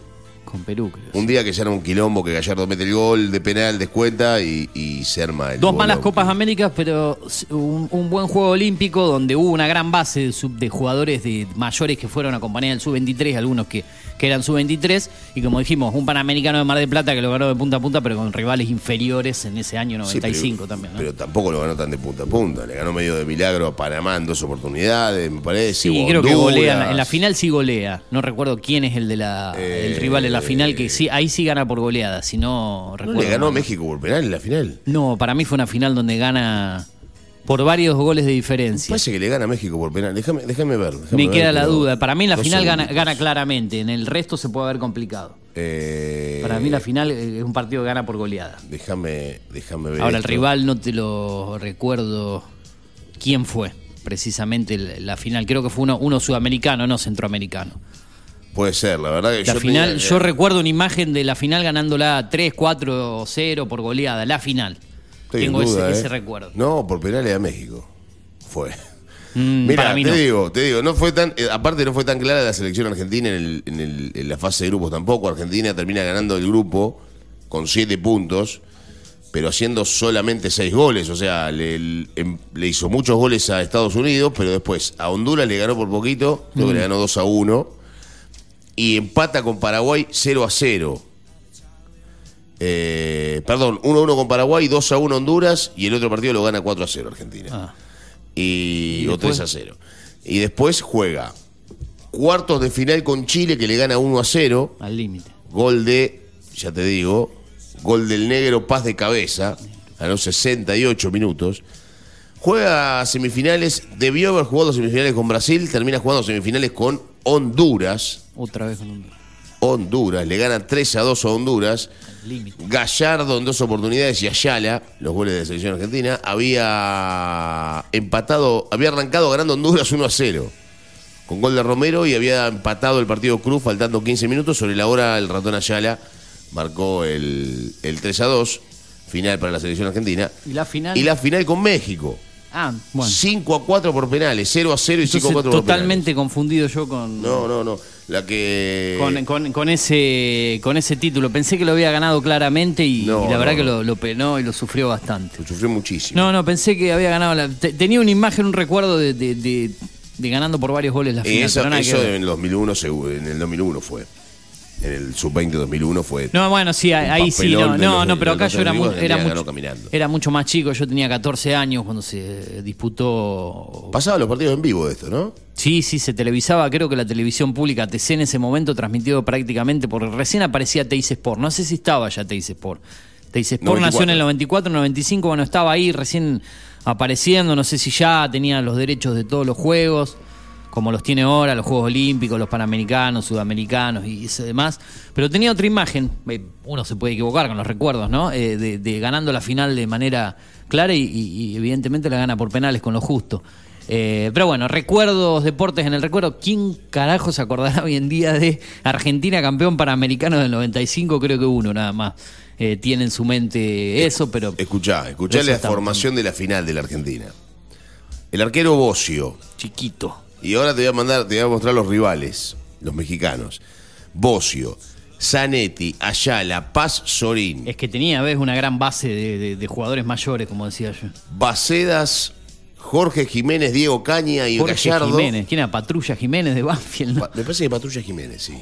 Con Perú, creo. Un día que ya era un quilombo, que Gallardo mete el gol de penal, descuenta y, y se arma el Dos malas. Copas Américas, pero un, un buen juego olímpico donde hubo una gran base de, sub- de jugadores de mayores que fueron a acompañar al sub-23, algunos que, que eran sub-23, y como dijimos, un panamericano de Mar del Plata que lo ganó de punta a punta, pero con rivales inferiores en ese año Sí, 95 pero, también. ¿no? Pero tampoco lo ganó tan de punta a punta. Le ganó medio de milagro a Panamá en dos oportunidades, me parece. Sí, o creo que golea. En la, final sí golea. No recuerdo quién es el de la el rival en la final, que sí, ahí sí gana por goleada. Si no ¿No recuerdo. le ganó a. México por penal en la final? No, para mí fue una final donde gana por varios goles de diferencia. Parece que le gana a México por penal. Déjame, déjame ver. déjame Me ver, queda la pero- duda. Para mí en la final gana, gana claramente. En el resto se puede haber complicado. Eh, Para mí la final es un partido que gana por goleada. Déjame, déjame ver. Ahora el rival no te lo recuerdo quién fue precisamente la final. Creo que fue uno, uno sudamericano, no centroamericano. Puede ser, la verdad que La yo final, tenía- yo recuerdo una imagen de la final ganándola 3, 4, 0 por goleada. La final. Estoy Tengo duda, ese, eh. ese recuerdo. No, por penales a México. Fue. Mm, Mira, te no. digo, te digo, no fue tan, eh, aparte no fue tan clara la selección argentina en, el- en el- en la fase de grupos tampoco. Argentina termina ganando el grupo con siete puntos, pero haciendo solamente seis goles. O sea, le, em- le hizo muchos goles a Estados Unidos, pero después a Honduras le ganó por poquito, creo que le ganó 2 a 1. Y empata con Paraguay 0 a 0. Eh, perdón, 1 a 1 con Paraguay, 2 a 1 Honduras y el otro partido lo gana 4 a 0 Argentina Ah. y, ¿Y o después? 3 a 0. Y después juega cuartos de final con Chile que le gana 1 a 0, Al límite. gol de, ya te digo, gol del negro Paz de cabeza a los 68 minutos. Juega semifinales, debió haber jugado semifinales con Brasil, termina jugando semifinales con Honduras. Otra vez con un Honduras, le gana 3 a 2 a Honduras. Gallardo en dos oportunidades y Ayala, los goles de la selección argentina, había empatado, había arrancado ganando Honduras 1 a 0 con gol de Romero y había empatado el partido Cruz faltando 15 minutos. Sobre la hora el ratón Ayala marcó el, el 3 a 2, final para la selección argentina. Y la final. Y la final con México. Ah, bueno. 5 a 4 por penales, 0 a 0 y 5 a Entonces, 4 por totalmente confundido yo con, penales. No, no, no. La que. con, con- con ese, con ese título. Pensé que lo había ganado claramente y, No, y la verdad no, que lo, lo penó y lo sufrió bastante. Lo sufrió muchísimo. No, no, pensé que había ganado. La, te- tenía una imagen, un recuerdo de, de- de- de ganando por varios goles la final. Que eso en el 2001 seguro, en el 2001 fue. En el sub-20 2001 fue. No, bueno, sí, ahí, sí, no, no, pero acá yo era, mu- era, mucho, caminando. era mucho más chico, yo tenía 14 años cuando se disputó... Pasaba los partidos en vivo esto, ¿no? Sí, sí, se televisaba, creo que la televisión pública TC en ese momento transmitido prácticamente, porque recién aparecía Teis Sport, no sé si estaba ya Teis Sport. Teis Sport nació en el 94, 95, bueno, estaba ahí recién apareciendo, no sé si ya tenía los derechos de todos los juegos, como los tiene ahora, los Juegos Olímpicos, los Panamericanos, Sudamericanos y eso demás, pero tenía otra imagen, eh, uno se puede equivocar con los recuerdos, ¿no? Eh, de, de ganando la final de manera clara y, y- y evidentemente la gana por penales con lo justo. Eh, pero bueno, recuerdos, deportes en el recuerdo. ¿Quién carajo se acordará hoy en día de Argentina campeón panamericano del 95? Creo que uno nada más eh, tiene en su mente eso, pero Escuchá, escuchá la formación de la final de la Argentina. El arquero Bocio. chiquito. Y ahora te voy a mandar, te voy a mostrar los rivales, los mexicanos. Bocio, Zanetti, Ayala, Paz Sorín, Es que tenía, ves, una gran base de, de- de jugadores mayores, como decía yo. Bacedas, Jorge Jiménez, Diego Caña y Jorge Gallardo. Jiménez. ¿Quién era? Patrulla Jiménez de Banfield. ¿no? Pa- me parece que Patrulla Jiménez, sí.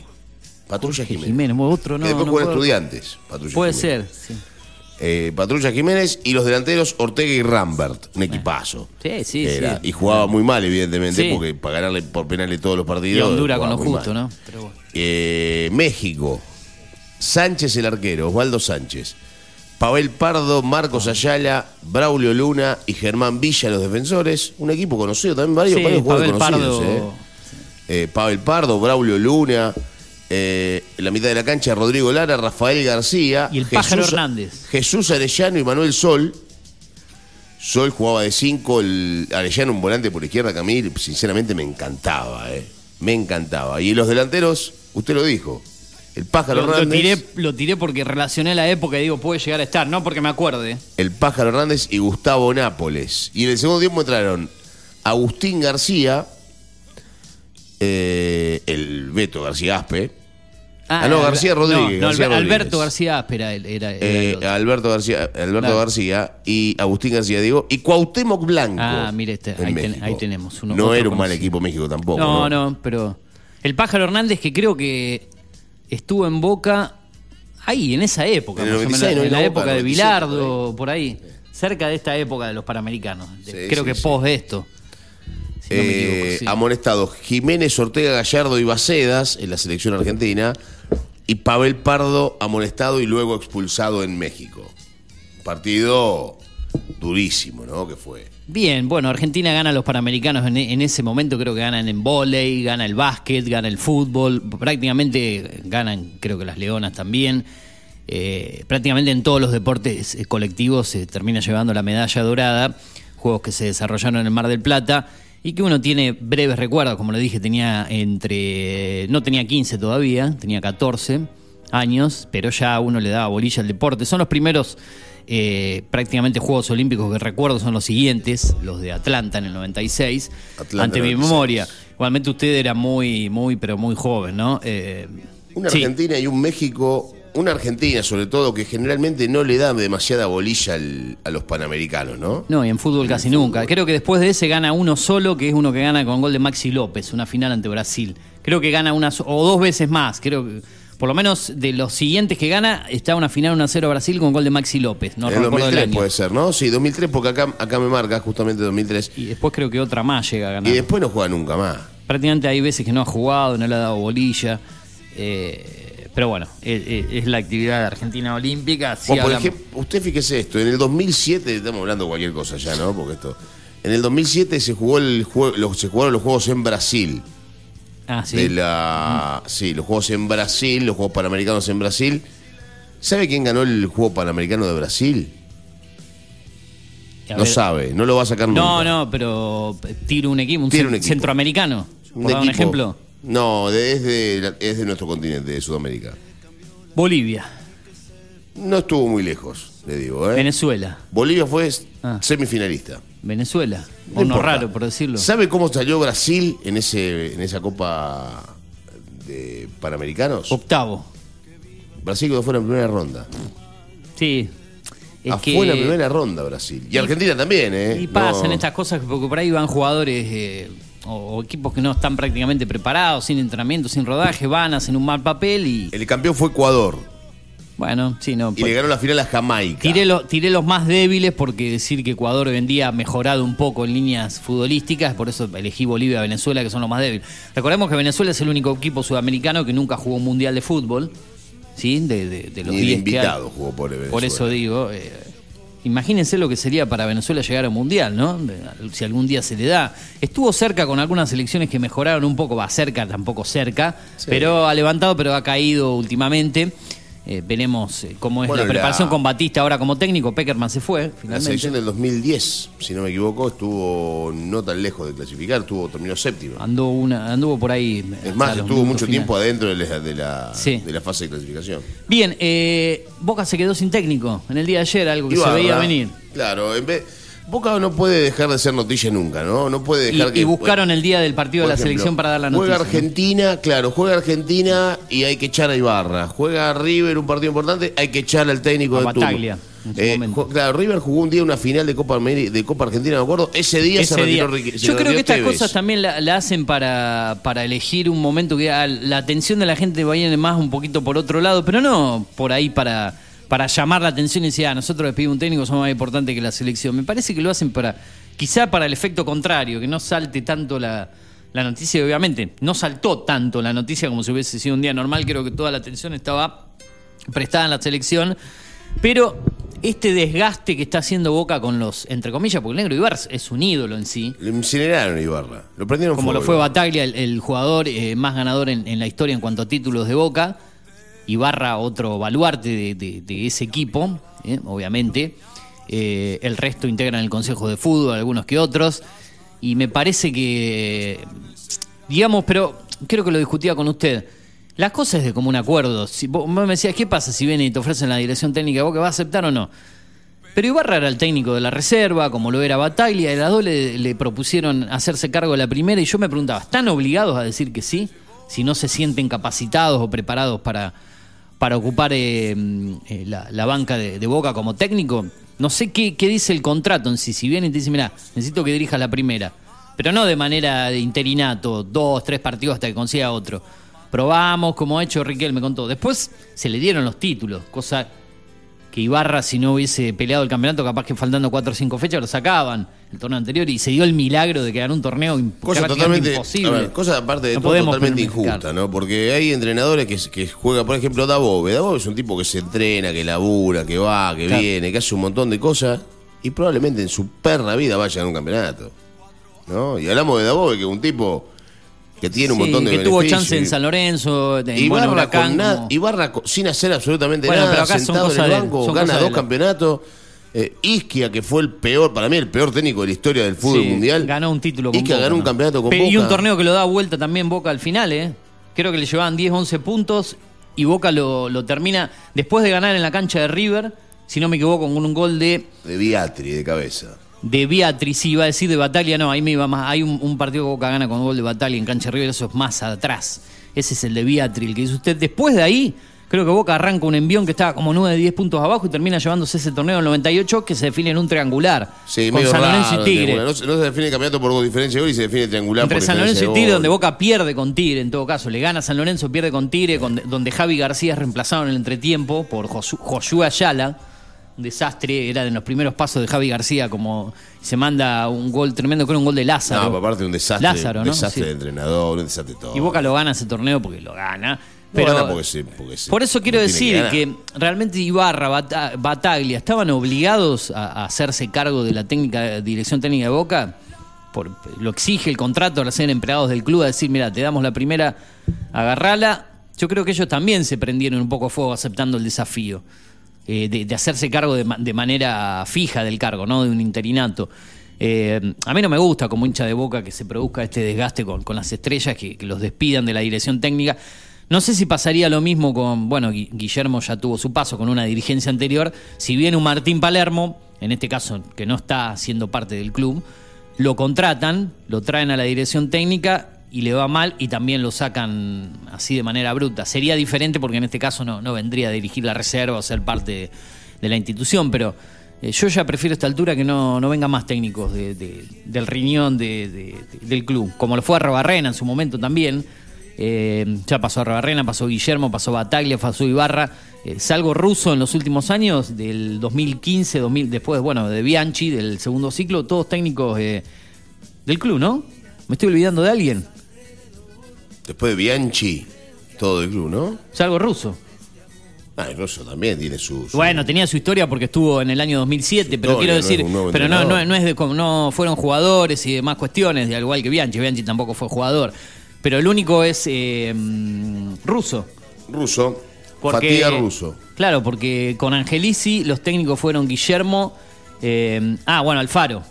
Patrulla Jorge Jiménez. Jiménez, otro no. Que después no juegan puedo- estudiantes. Patrulla Puede Jiménez. ser, sí. Eh, Patrulla Jiménez y los delanteros Ortega y Rambert, un equipazo. Sí, sí, Era. sí. Y jugaba muy mal, evidentemente, Sí. porque para ganarle por penales todos los Y partidos. Honduras con lo justo, mal. ¿no? Pero bueno. Eh, México, Sánchez el arquero, Osvaldo Sánchez, Pavel Pardo, Marcos Ayala, Braulio Luna y Germán Villa los defensores. Un equipo conocido también, varios, Sí, varios jugadores Pavel conocidos. Pardo. eh. Eh, Pavel Pardo, Braulio Luna. Eh, en la mitad de la cancha, Rodrigo Lara, Rafael García. Y el Pájaro Hernández. Jesús Arellano y Manuel Sol. Sol jugaba de 5, el Arellano un volante por izquierda, que a mí sinceramente me encantaba, eh. me encantaba. Y los delanteros, usted lo dijo, el Pájaro Lo, lo Hernández, tiré, lo tiré porque relacioné la época y digo, puede llegar a estar, no porque me acuerde. el Pájaro Hernández y Gustavo Nápoles. Y en el segundo tiempo entraron Agustín García, eh, el Beto García Aspe, Ah, no, García Rodríguez, No, García Alber- Rodríguez. Alberto García Áspera era, era el eh. Alberto García, Alberto Claro. García y Agustín García, digo, y Cuauhtémoc Blanco. Ah, mire este, ahí ten- México. ahí tenemos uno- no era un mal equipo México tampoco. no, No, no, pero el Pájaro Hernández que creo que estuvo en Boca ahí, en esa época, En más o menos, 96, ¿no? en la época Boca, de 97, Bilardo, por ahí, cerca de esta época de los Panamericanos. Sí, creo sí, que sí. pos de esto. Si no me Eh, equivoco, sí. Amonestados Jiménez, Ortega, Gallardo y Bacedas en la selección argentina. Y Pavel Pardo amonestado y luego expulsado en México. Partido durísimo, ¿no? Que fue. Bien, bueno, Argentina gana los Panamericanos en, en ese momento, creo que ganan en vóley, gana el básquet, gana el fútbol, prácticamente ganan, creo que las Leonas también. Eh, prácticamente en todos los deportes eh, colectivos se termina llevando la medalla dorada, juegos que se desarrollaron en el Mar del Plata y que uno tiene breves recuerdos, como le dije, tenía entre, no tenía 15 todavía, tenía 14 años, pero ya uno le daba bolilla al deporte. Son los primeros eh, prácticamente Juegos Olímpicos que recuerdo son los siguientes, los de Atlanta en el 96, Atlanta ante mi 96. memoria. Igualmente usted era muy, muy, pero muy joven, ¿no? Eh, Una sí. Argentina y un México, una Argentina sobre todo, que generalmente no le da demasiada bolilla al- a los panamericanos, ¿no? No, y en fútbol casi nunca. Creo que después de ese gana uno solo, que es uno que gana con gol de Maxi López, una final ante Brasil. Creo que gana una so- o dos veces más. Creo que, por lo menos de los siguientes que gana, está una final 1-0 Brasil con gol de Maxi López. No en el recuerdo el 2003 año. puede ser, ¿no? Sí, 2003, porque acá, acá me marca justamente 2003. Y después creo que otra más llega a ganar. Y después no juega nunca más. Prácticamente hay veces que no ha jugado, no le ha dado bolilla. eh, pero bueno, es, es- es la actividad Argentina Olímpica. sí Bueno, por ejemplo, usted fíjese esto, en el 2007, estamos hablando de cualquier cosa ya, ¿no? Porque esto... En el 2007 se jugó el juego, los- se jugaron los juegos en Brasil. Ah, sí. De la, sí, los juegos en Brasil, los juegos panamericanos en Brasil. ¿Sabe quién ganó el juego panamericano de Brasil? A no ver. sabe, no lo va a sacar nunca. No, no, pero tiro un equipo, un, Tira un equipo. centroamericano. Un un ejemplo. No, de- es, de, la- es de nuestro continente, de Sudamérica. Bolivia, No estuvo muy lejos, le digo. ¿eh? Venezuela. Bolivia fue Ah. semifinalista. Venezuela. No o no importa. raro, por decirlo. ¿Sabe cómo salió Brasil en ese en esa Copa de Panamericanos? Octavo. Brasil quedó fuera en primera ronda. Sí. Es Ah, que- fue en la primera ronda Brasil. Y Argentina también, ¿eh? Y pasan No- estas cosas porque por ahí van jugadores eh, o, equipos que no están prácticamente preparados, sin entrenamiento, sin rodaje, van, hacen un mal papel y. El campeón fue Ecuador. Bueno, sí, no. Y le ganó la final a Jamaica. Tiré, lo- tiré los más débiles porque decir que Ecuador hoy en día ha mejorado un poco en líneas futbolísticas, por eso elegí Bolivia y Venezuela, que son los más débiles. Recordemos que Venezuela es el único equipo sudamericano que nunca jugó un mundial de fútbol, ¿sí? De, de- de los Ni de 10 que hay. invitado jugó por Venezuela. Por eso digo, eh, imagínense lo que sería para Venezuela llegar a un mundial, ¿no? Si algún día se le da. Estuvo cerca con algunas selecciones que mejoraron un poco, va cerca, tampoco cerca, pero ha levantado, pero ha caído últimamente. Eh, veremos eh, cómo es Bueno, la preparación la- con Batista ahora como técnico. Peckerman se fue, La finalmente. selección del 2010, si no me equivoco, estuvo no tan lejos de clasificar, estuvo, terminó séptimo. Anduvo, una, anduvo por ahí. Es hasta más, estuvo mucho finales. tiempo adentro de la, de la, Sí. de la fase de clasificación. Bien, eh, Boca se quedó sin técnico en el día de ayer, algo que Ibarra, se veía venir. Claro, en vez, Boca no puede dejar de ser noticia nunca, ¿no? No puede Y, dejar que. y buscaron el día del partido de la ejemplo, selección para dar la noticia. Juega ¿no? Argentina, claro, juega Argentina y hay que echar a Ibarra. Juega River, un partido importante, hay que echar al técnico A de Bataglia, turno. en su Eh, claro, River jugó un día una final de Copa, de Copa Argentina, me acuerdo. Ese día se Ese día. retiró se Yo creo que estas Tevez. cosas también la, la hacen para, para elegir un momento que la atención de la gente vaya más un poquito por otro lado, pero no por ahí para, para llamar la atención y decir, ah, nosotros despedimos un técnico, somos más importantes que la selección. Me parece que lo hacen para, quizá para el efecto contrario, que no salte tanto la, la noticia, obviamente no saltó tanto la noticia como si hubiese sido un día normal, creo que toda la atención estaba prestada en la selección, pero este desgaste que está haciendo Boca con los, entre comillas, porque el negro Ibar es un ídolo en sí, Lo incineraron Ibarra. Lo prendieron como lo fue Bataglia, el, el jugador eh, más ganador en, en la historia en cuanto a títulos de Boca, Ibarra otro baluarte de, ese equipo, eh, obviamente. Eh, el resto integran el Consejo de Fútbol, algunos que otros. Y me parece que, digamos, pero creo que lo discutía con usted. Las cosas es de común acuerdo. Si, vos vos me decías, ¿qué pasa si viene y te ofrecen la dirección técnica de Boca? ¿Va a aceptar o no? Pero Ibarra era el técnico de la reserva, como lo era Bataglia, y las dos le propusieron hacerse cargo de la primera, y yo me preguntaba, ¿están obligados a decir que sí? Si no se sienten capacitados o preparados para, para ocupar eh, eh, la, banca de, Boca como técnico. No sé qué, dice el contrato en sí. Si viene y te dice, mira, necesito que dirijas la primera, pero no de manera de interinato, dos, tres partidos hasta que consiga otro. Probamos, como ha hecho Riquelme con todo. Después se le dieron los títulos, cosa que Ibarra, si no hubiese peleado el campeonato, capaz que faltando cuatro o cinco fechas lo sacaban el torneo anterior y se dio el milagro de que ganó un torneo Cosa totalmente, imposible. ver, cosa aparte de No todo totalmente injusta, ¿no? Porque hay entrenadores que, que juegan, por ejemplo, Dabove. Dabove es un tipo que se entrena, que labura, que va, que Claro. viene, que hace un montón de cosas y probablemente en su perra vida vaya a un campeonato. ¿No? Y hablamos de Dabove, que es un tipo que tiene un Sí, montón de que tuvo chance en San Lorenzo, en Ibarra, bueno, Huracán, con nada- como- Ibarra co- sin hacer absolutamente Bueno, nada, pero acá son sentado en el banco, gana dos campeonatos. Eh, Isquia, que fue el peor, para mí el peor técnico de la historia del fútbol Sí, mundial. Ganó un título con Isquia Boca, ganó un campeonato con Boca. Y un torneo que lo da vuelta también Boca al final, ¿eh? Creo que le llevaban 10, 11 puntos y Boca lo, lo termina después de ganar en la cancha de River, si no me equivoco, con un gol de, De Beatri, de cabeza. De Beatriz, iba a decir de Bataglia, no, ahí me iba más. Hay un, un partido que Boca gana con gol de Bataglia en cancha de River, eso es más atrás. Ese es el de Beatriz, el que dice usted. Después de ahí, creo que Boca arranca un envión que estaba como 9, 10 puntos abajo y termina llevándose ese torneo en el 98 que se define en un triangular. Sí, con San Lorenzo raro, y Tigre. No, se- no se define el campeonato por diferencia de gol y se define triangular Entre por San Lorenzo y de Tigre, donde Boca pierde con Tigre, en todo caso. Le gana San Lorenzo, pierde con Tigre, con- donde Javi García es reemplazado en el entretiempo por Josu- Joshua Ayala. Un desastre, era de los primeros pasos de Javi García, como se manda un gol tremendo, creo un gol de Lázaro. No, aparte un desastre. Lázaro, un desastre Sí. de entrenador, un desastre de todo. Y Boca lo gana ese torneo porque lo gana. Pero gana porque se- por eso quiero no decir que, realmente Ibarra, Bata- Bataglia, estaban obligados a, a hacerse cargo de la técnica, dirección técnica de Boca. Por, lo exige el contrato al ser empleados del club, a decir, mira, te damos la primera, agarrala. Yo creo que ellos también se prendieron un poco a fuego aceptando el desafío eh, de, hacerse cargo de, ma- de manera fija del cargo, ¿no? De un interinato. Eh, a mí no me gusta como hincha de boca que se produzca este desgaste con, las estrellas, que, que los despidan de la dirección técnica. No sé si pasaría lo mismo con, bueno, Gui- Guillermo ya tuvo su paso con una dirigencia anterior, si viene un Martín Palermo en este caso que no está siendo parte del club, lo contratan, lo traen a la dirección técnica y le va mal y también lo sacan así de manera bruta. Sería diferente porque en este caso no, no vendría a dirigir la reserva o ser parte de, la institución, pero eh, yo ya prefiero a esta altura que no, no vengan más técnicos de- de- del riñón de- de- del club, como lo fue a Robarrena en su momento también. Eh, ya pasó a Robarrena, pasó Guillermo, pasó Bataglia, pasó Ibarra. Eh, salgo ruso en los últimos años, del 2015, 2000, después, bueno, de Bianchi, del segundo ciclo, todos técnicos del club, ¿no? ¿Me estoy olvidando de alguien? Después de Bianchi, todo el club, ¿no? Salgo ruso. Ah, el Rosso también tiene su. su- Bueno, tenía su historia porque estuvo en el año 2007, pero historia, quiero decir, pero no, no, no es de como- no fueron jugadores y demás cuestiones, de al igual que Bianchi, Bianchi tampoco fue jugador, pero el único es eh, ruso. Ruso. Porque, Fatiga ruso. Claro, porque con Angelici los técnicos fueron Guillermo, eh, ah, bueno, Alfaro.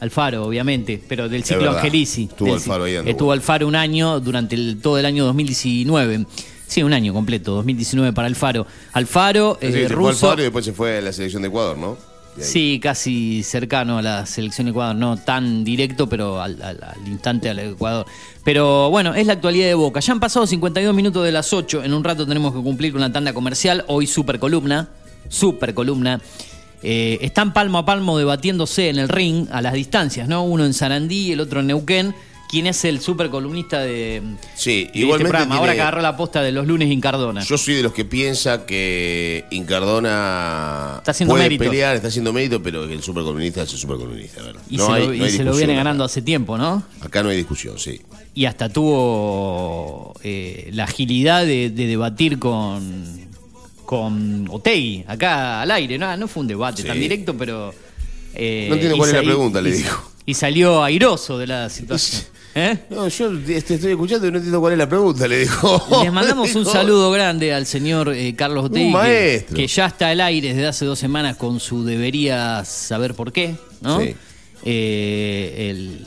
Alfaro, obviamente, pero del ciclo. Angelici. Estuvo Del- Alfaro ahí Estuvo. Alfaro un año durante el- todo el año 2019. Sí, un año completo, 2019 para Alfaro. Alfaro, eh, que se fue al ruso. Faro y después se fue a la selección de Ecuador, ¿no? De. Sí, casi cercano a la selección de Ecuador, no tan directo, pero al, al- al instante al Ecuador. Pero bueno, es la actualidad de Boca. Ya han pasado 52 minutos de las 8, en un rato tenemos que cumplir con la tanda comercial, hoy super columna, super columna. Eh, están palmo a palmo debatiéndose en el ring a las distancias, ¿no? Uno en Sarandí, el otro en Neuquén. ¿Quién es el super columnista de, Sí, de este igualmente programa? Ahora que agarró la posta de los lunes Incardona. Yo soy de los que piensa que Incardona Está haciendo puede mérito. pelear, está haciendo mérito, pero que el supercolumnista es el supercolumnista. ¿verdad? y No se, hay- lo, y no hay se lo discusión viene acá. ganando hace tiempo, ¿no? Acá no hay discusión, sí. y hasta tuvo eh, la agilidad de, de debatir con, con Otegui, acá al aire, no, no fue un debate Sí. tan directo, pero... eh, No entiendo cuál es la pregunta, le dijo. Y salió airoso de la situación. ¿Eh? No, yo este, estoy escuchando y no entiendo cuál es la pregunta, le dijo. Les mandamos un saludo grande al señor eh, Carlos Otegui, Un que, que ya está al aire desde hace dos semanas con su debería saber por qué, ¿no? Sí. El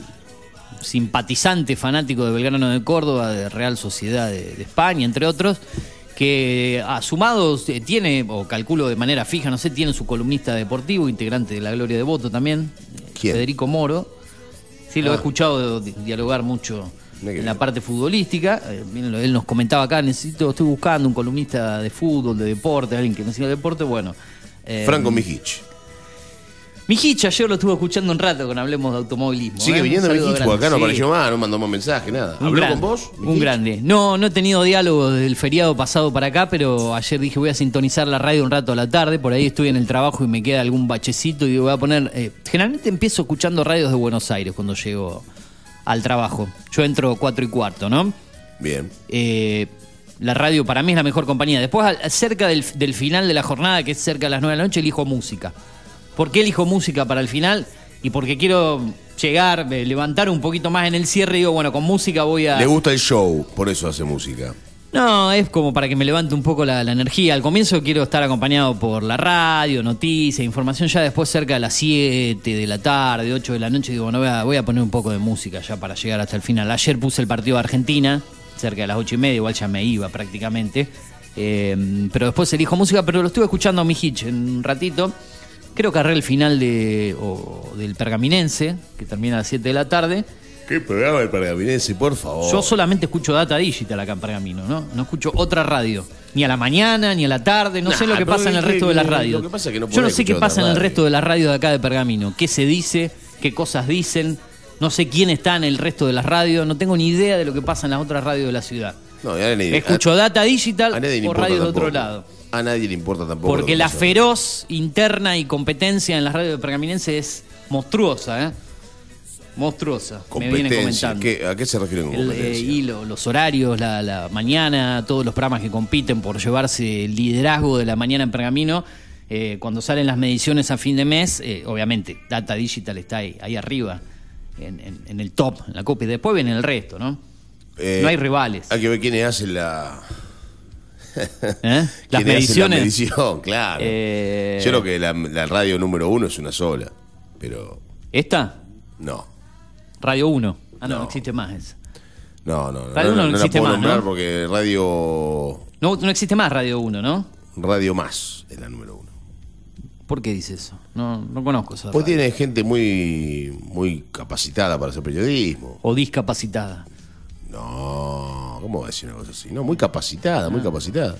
simpatizante fanático de Belgrano de Córdoba, de Real Sociedad de, de España, entre otros, que a sumados eh, tiene, o calculo de manera fija, no sé, tiene su columnista deportivo, integrante de la Gloria de Voto también, ¿Quién? Federico Moro. Sí, lo he Ah. escuchado di- dialogar mucho en la parte futbolística. Eh, él nos comentaba acá, necesito, estoy buscando un columnista de fútbol, de deporte, alguien que me siga deporte, bueno. eh, Franco Mijich. Mijich ayer lo estuve escuchando un rato con Hablemos de Automovilismo. Sigue ¿eh? Viniendo Mijich, porque acá no sí. apareció más, no mandó más mensaje, nada. Un ¿Habló grande, con vos? Un grande. No, no he tenido diálogo desde el feriado pasado para acá, pero ayer dije voy a sintonizar la radio un rato a la tarde. Por ahí estoy en el trabajo y me queda algún bachecito y voy a poner. eh, generalmente empiezo escuchando radios de Buenos Aires cuando llego al trabajo. Yo entro cuatro y cuarto, ¿no? Bien. Eh, la radio para mí es la mejor compañía. Después, cerca del, del final de la jornada, que es cerca de las 9 de la noche, elijo música. ¿Por qué elijo música para el final? Y porque quiero llegar, eh, levantar un poquito más en el cierre. Y digo, bueno, con música voy a. Le gusta el show, por eso hace música. No, es como para que me levante un poco la, la energía. Al comienzo quiero estar acompañado por la radio, noticias, información. Ya después, cerca de las 7 de la tarde, 8 de la noche, digo, bueno, voy a, voy a poner un poco de música ya para llegar hasta el final. Ayer puse el partido de Argentina, cerca de las 8 y media, igual ya me iba prácticamente. Eh, pero después elijo música, pero lo estuve escuchando a mi hitch en un ratito. Creo que el final de, o- del Pergaminense, que termina a las 7 de la tarde. ¿Qué programa el pergaminense, por favor? Yo solamente escucho Data Digital acá en Pergamino, ¿no? No escucho otra radio. Ni a la mañana, ni a la tarde, no sé lo que pasa en el resto de las lo radios. que pasa es que no Yo no sé qué pasa en el radio. resto de las radios de acá de Pergamino. ¿Qué se dice? ¿Qué cosas dicen? No sé quién está en el resto de las radios. No tengo ni idea de lo que pasa en las otras radios de la ciudad. No, ya nadie- Escucho Data Digital o radios de otro lado. A nadie le importa tampoco. Porque que la feroz interna y competencia en las radios de Pergaminense es monstruosa, ¿eh? Monstruosa. Me vienen comentando. ¿Qué- ¿A qué se refieren con El, eh, competencia? y lo- los horarios, la, la mañana, todos los programas que compiten por llevarse el liderazgo de la mañana en Pergamino. eh, cuando salen las mediciones a fin de mes, eh, obviamente, Data Digital está ahí, ahí arriba, en, en- en el top, en la copia. Después viene el resto, ¿no? No hay rivales. Hay que ver quiénes hacen la. ¿Eh? Las quiénes hacen mediciones. La medición, claro. Eh, Yo creo que la, la radio número uno es una sola. Pero ¿Esta? no. Radio 1. Ah, no, no, No. existe más esa. No, no, no. Radio no, uno no no la existe puedo más, nombrar ¿no? porque Radio. No, no existe más Radio 1, ¿no? Radio Más es la número uno. ¿Por qué dice eso? No, no conozco esa Pues radio. tiene gente muy, muy capacitada para hacer periodismo. O discapacitada. No, ¿cómo va a decir una cosa así? No, muy capacitada, Ah. muy capacitada.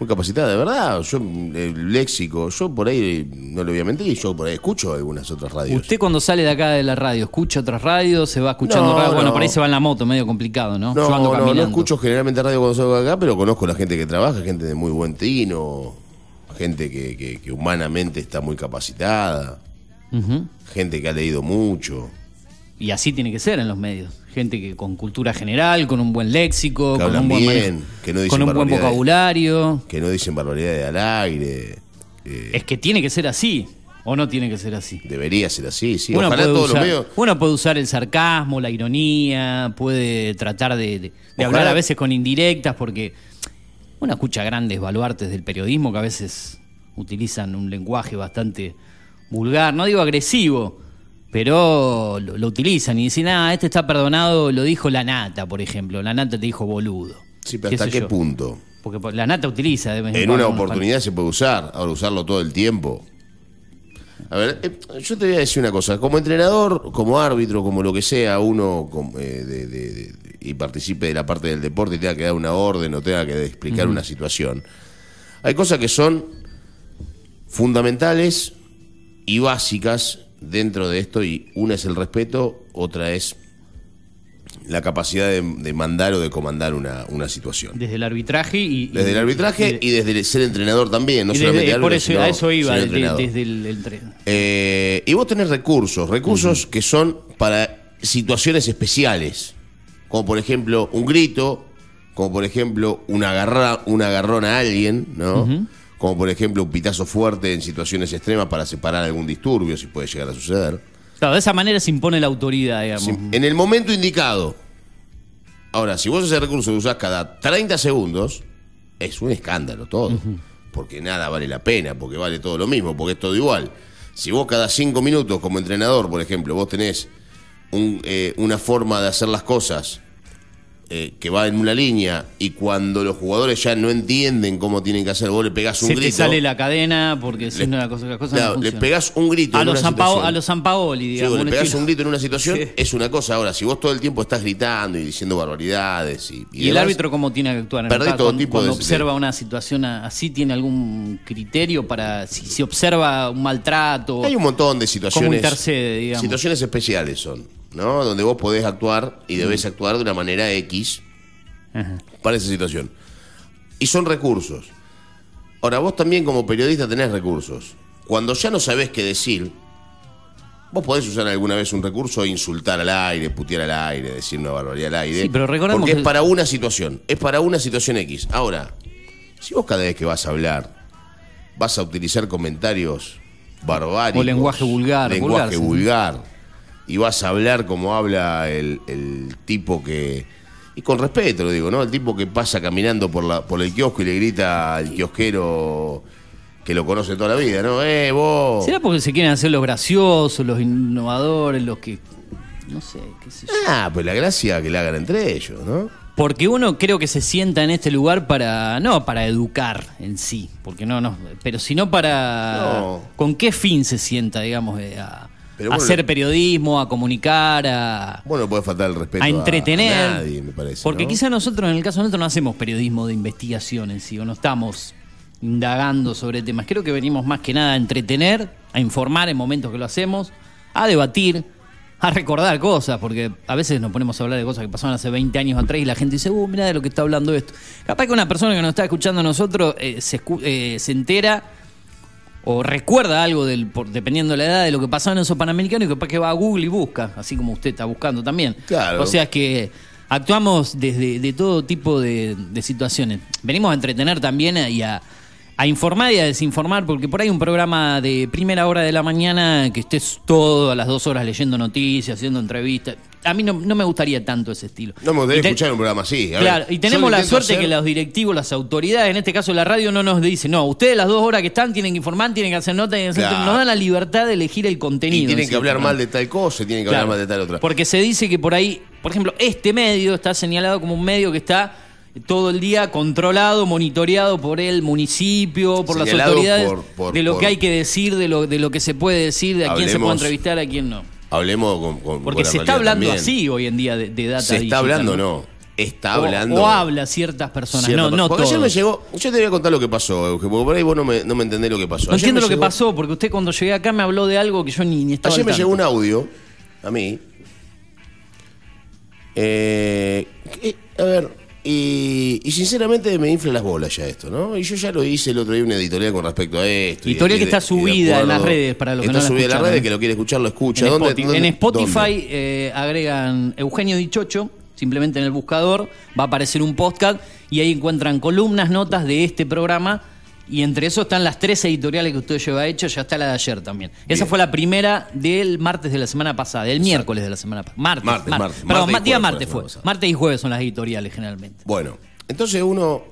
Muy capacitada, de verdad. Yo, el léxico, yo por ahí, no le voy a mentir, yo por ahí escucho algunas otras radios. Usted cuando sale de acá de la radio, ¿escucha otras radios? ¿Se va escuchando No, radio? Bueno, no. por ahí se va en la moto, medio complicado, ¿no? No, Yo ando no, no caminando. escucho generalmente radio cuando salgo de acá, pero conozco a la gente que trabaja, gente de muy buen tino, gente que, que- que humanamente está muy capacitada, Ujú. gente que ha leído mucho. Y así tiene que ser en los medios. Gente que con cultura general, con un buen léxico, Que con un buen, bien, manejo- que no dicen con un buen vocabulario. que no dicen barbaridades al aire. eh, Es que tiene que ser así. ¿O no tiene que ser así? debería ser así, sí. uno, Ojalá puede todos usar, los medios. uno puede usar el sarcasmo, la ironía, puede tratar de, de- de Ojalá- hablar a veces con indirectas, porque uno escucha grandes baluartes del periodismo que a veces utilizan un lenguaje bastante vulgar, no digo agresivo, pero lo, lo utilizan y dicen, ah, este está perdonado, lo dijo la nata, por ejemplo. La nata te dijo boludo. Sí, pero ¿Qué ¿hasta qué yo? punto? Porque la nata utiliza de vez en una oportunidad se puede usar, ahora usarlo todo el tiempo. A ver, eh, yo te voy a decir una cosa. Como entrenador, como árbitro, como lo que sea, uno eh, de- de- de- y participe de la parte del deporte y tenga que dar una orden o tenga que explicar una situación. Hay cosas que son fundamentales y básicas dentro de esto y una es el respeto, otra es la capacidad de, de mandar o de comandar una, una situación. Desde el arbitraje y... Desde el arbitraje y desde el ser entrenador también, no y solamente desde- árbitro, por eso, sino- a eso iba, desde el, el Eh, y vos tenés recursos, recursos que son para situaciones especiales, como por ejemplo un grito, como por ejemplo un, agarra, un agarrón a alguien, ¿no? Como por ejemplo un pitazo fuerte en situaciones extremas para separar algún disturbio, si puede llegar a suceder. Claro, de esa manera se impone la autoridad, digamos. Si- en el momento indicado. Ahora, si vos ese recurso lo usás cada 30 segundos, es un escándalo todo. Porque nada vale la pena, porque vale todo lo mismo, porque es todo igual. Si vos cada 5 minutos, como entrenador, por ejemplo, vos tenés un, eh, una forma de hacer las cosas eh, que va en una línea y cuando los jugadores ya no entienden cómo tienen que hacer, vos le pegás un se grito. te sale la cadena porque si Le- no la cosa, la cosa claro, no le pegás un grito a en los, una situación. a los Sampaoli, Sí, digamos. le un pegás estilo. un grito en una situación, Sí. es una cosa. Ahora, si vos todo el tiempo estás gritando y diciendo barbaridades y, ¿Y el demás, árbitro cómo tiene que actuar? En perdés el todo cuando, tipo cuando de- observa una situación así, ¿tiene algún criterio para si, si observa un maltrato? Hay un montón de situaciones. ¿Cómo intercede, digamos? Situaciones especiales son, ¿no? Donde vos podés actuar y debes Mm. actuar de una manera X Ajá. para esa situación. Y son recursos. Ahora, vos también como periodista tenés recursos. Cuando ya no sabés qué decir, vos podés usar alguna vez un recurso e insultar al aire, putear al aire, decir una barbaridad al aire. Sí, pero recordemos Porque que- es para una situación, es para una situación X. Ahora, si vos cada vez que vas a hablar vas a utilizar comentarios barbáricos. O lenguaje vulgar, Lenguaje vulgar. Y vas a hablar como habla el, el tipo que. Y con respeto lo digo, ¿no? El tipo que pasa caminando por, la, por el kiosco y le grita al kiosquero que lo conoce toda la vida, ¿no? ¡Eh, vos! ¿Será porque se quieren hacer los graciosos, los innovadores, los que... No sé, qué sé yo. Ah, pues la gracia que la hagan entre ellos, ¿no? Porque uno creo que se sienta en este lugar para, no para educar en sí, porque no, no, pero sino para... No. ¿Con qué fin se sienta, digamos, eh, a, Pero a hacer periodismo, a comunicar, a, Bueno, no puede faltar el respeto a entretener? a nadie, me parece. porque ¿no? quizá nosotros, en el caso nuestro, no hacemos periodismo de investigación en sí, o no estamos indagando sobre temas. Creo que venimos más que nada a entretener, a informar en momentos que lo hacemos, a debatir, a recordar cosas, porque a veces nos ponemos a hablar de cosas que pasaron hace 20 años atrás y la gente dice, uh, mira de lo que está hablando esto. Capaz que una persona que nos está escuchando a nosotros eh, se, eh, se entera o recuerda algo del, por- dependiendo de la edad de lo que pasaba en esos panamericanos y capaz que va a Google y busca, así como usted está buscando también. Claro. O sea que actuamos desde de todo tipo de, de situaciones. Venimos a entretener también y a, a informar y a desinformar, porque por ahí un programa de primera hora de la mañana que estés todo a las dos horas leyendo noticias, haciendo entrevistas. A mí no, no me gustaría tanto ese estilo. No me gustaría te- escuchar un programa así. A Claro, ver, y tenemos la suerte hacer- que los directivos, las autoridades, en este caso la radio, no nos dicen, no, ustedes las dos horas que están tienen que informar, tienen que hacer notas, tienen que hacer... Claro. nos dan la libertad de elegir el contenido. Y tienen en que hablar programa. mal de tal cosa, tienen que Claro, hablar mal de tal otra. Porque se dice que por ahí, por ejemplo, este medio está señalado como un medio que está todo el día controlado, monitoreado por el municipio, por las autoridades, por- por- de lo por- que hay que decir, de lo, de lo que se puede decir, de a quién se puede entrevistar, a quién no. Hablemos con, con- Porque con la se está hablando también. así hoy en día de, de data Se está digital, hablando, no. Está hablando. O, habla ciertas personas, cierta no, no Porque ayer todos. me llegó. Yo te voy a contar lo que pasó, Eugenio, porque por ahí vos no me, no me entendés lo que pasó. No Ayer entiendo lo que pasó, porque usted cuando llegué acá me habló de algo que yo ni, ni estaba Ayer me tanto. llegó un audio a mí. Eh, a ver, y, y sinceramente me infla las bolas ya esto, ¿no? Y yo ya lo hice el otro día una editorial con respecto a esto. Editorial y que está subida en las redes, para los que está no la subida en las redes, que lo quiere escuchar, lo escucha. En, ¿Dónde, Spotify, dónde- en Spotify, eh, agregan Eugenio Dichocho, simplemente en el buscador va a aparecer un podcast y ahí encuentran columnas, notas de este programa y entre eso están las tres editoriales que usted lleva hecho, ya está la de ayer también. Esa fue la primera del martes de la semana pasada, del miércoles de la semana pasada. Martes, Martes, martes. martes. Perdón, Martes día martes fue. Martes y jueves son las editoriales generalmente. Bueno, entonces uno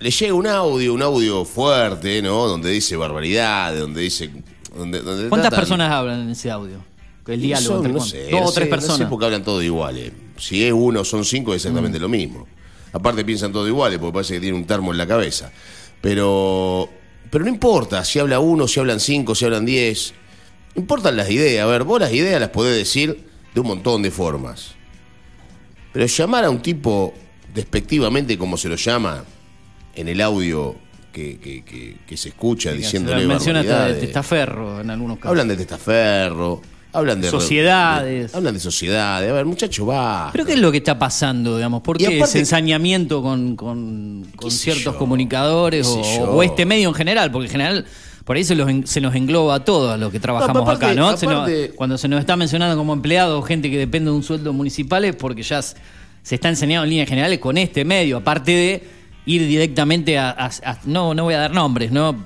le llega un audio, un audio fuerte, ¿no? Donde dice barbaridades, donde dice. Donde, donde ¿Cuántas tratan- personas hablan en ese audio? El diálogo son, entre no sé, dos o tres personas. No sé porque hablan todos iguales. Si es uno son cinco, es exactamente Mm. lo mismo. Aparte piensan todos iguales, porque parece que tiene un termo en la cabeza. Pero, pero no importa si habla uno, si hablan cinco, si hablan diez. Importan las ideas. A ver, vos las ideas las podés decir de un montón de formas. Pero llamar a un tipo despectivamente como se lo llama en el audio que, que- que- que se escucha diciéndole menciona hasta de testaferro en algunos casos. Hablan de testaferro, hablan de Sociedades. de- hablan de sociedades. A ver, muchacho, va. ¿Pero qué es lo que está pasando, digamos? ¿Por qué aparte- ese ensañamiento con, con- con ¿Qué sé ciertos yo? comunicadores ¿Qué o, este medio en general? Porque en general por ahí se, los en- se nos engloba a todos los que trabajamos aparte- acá, ¿no? Se nos- aparte- cuando se nos está mencionando como empleados, gente que depende de un sueldo municipal es porque ya se está enseñando en líneas generales con este medio, aparte de ir directamente a, a- a- no no voy a dar nombres, ¿no?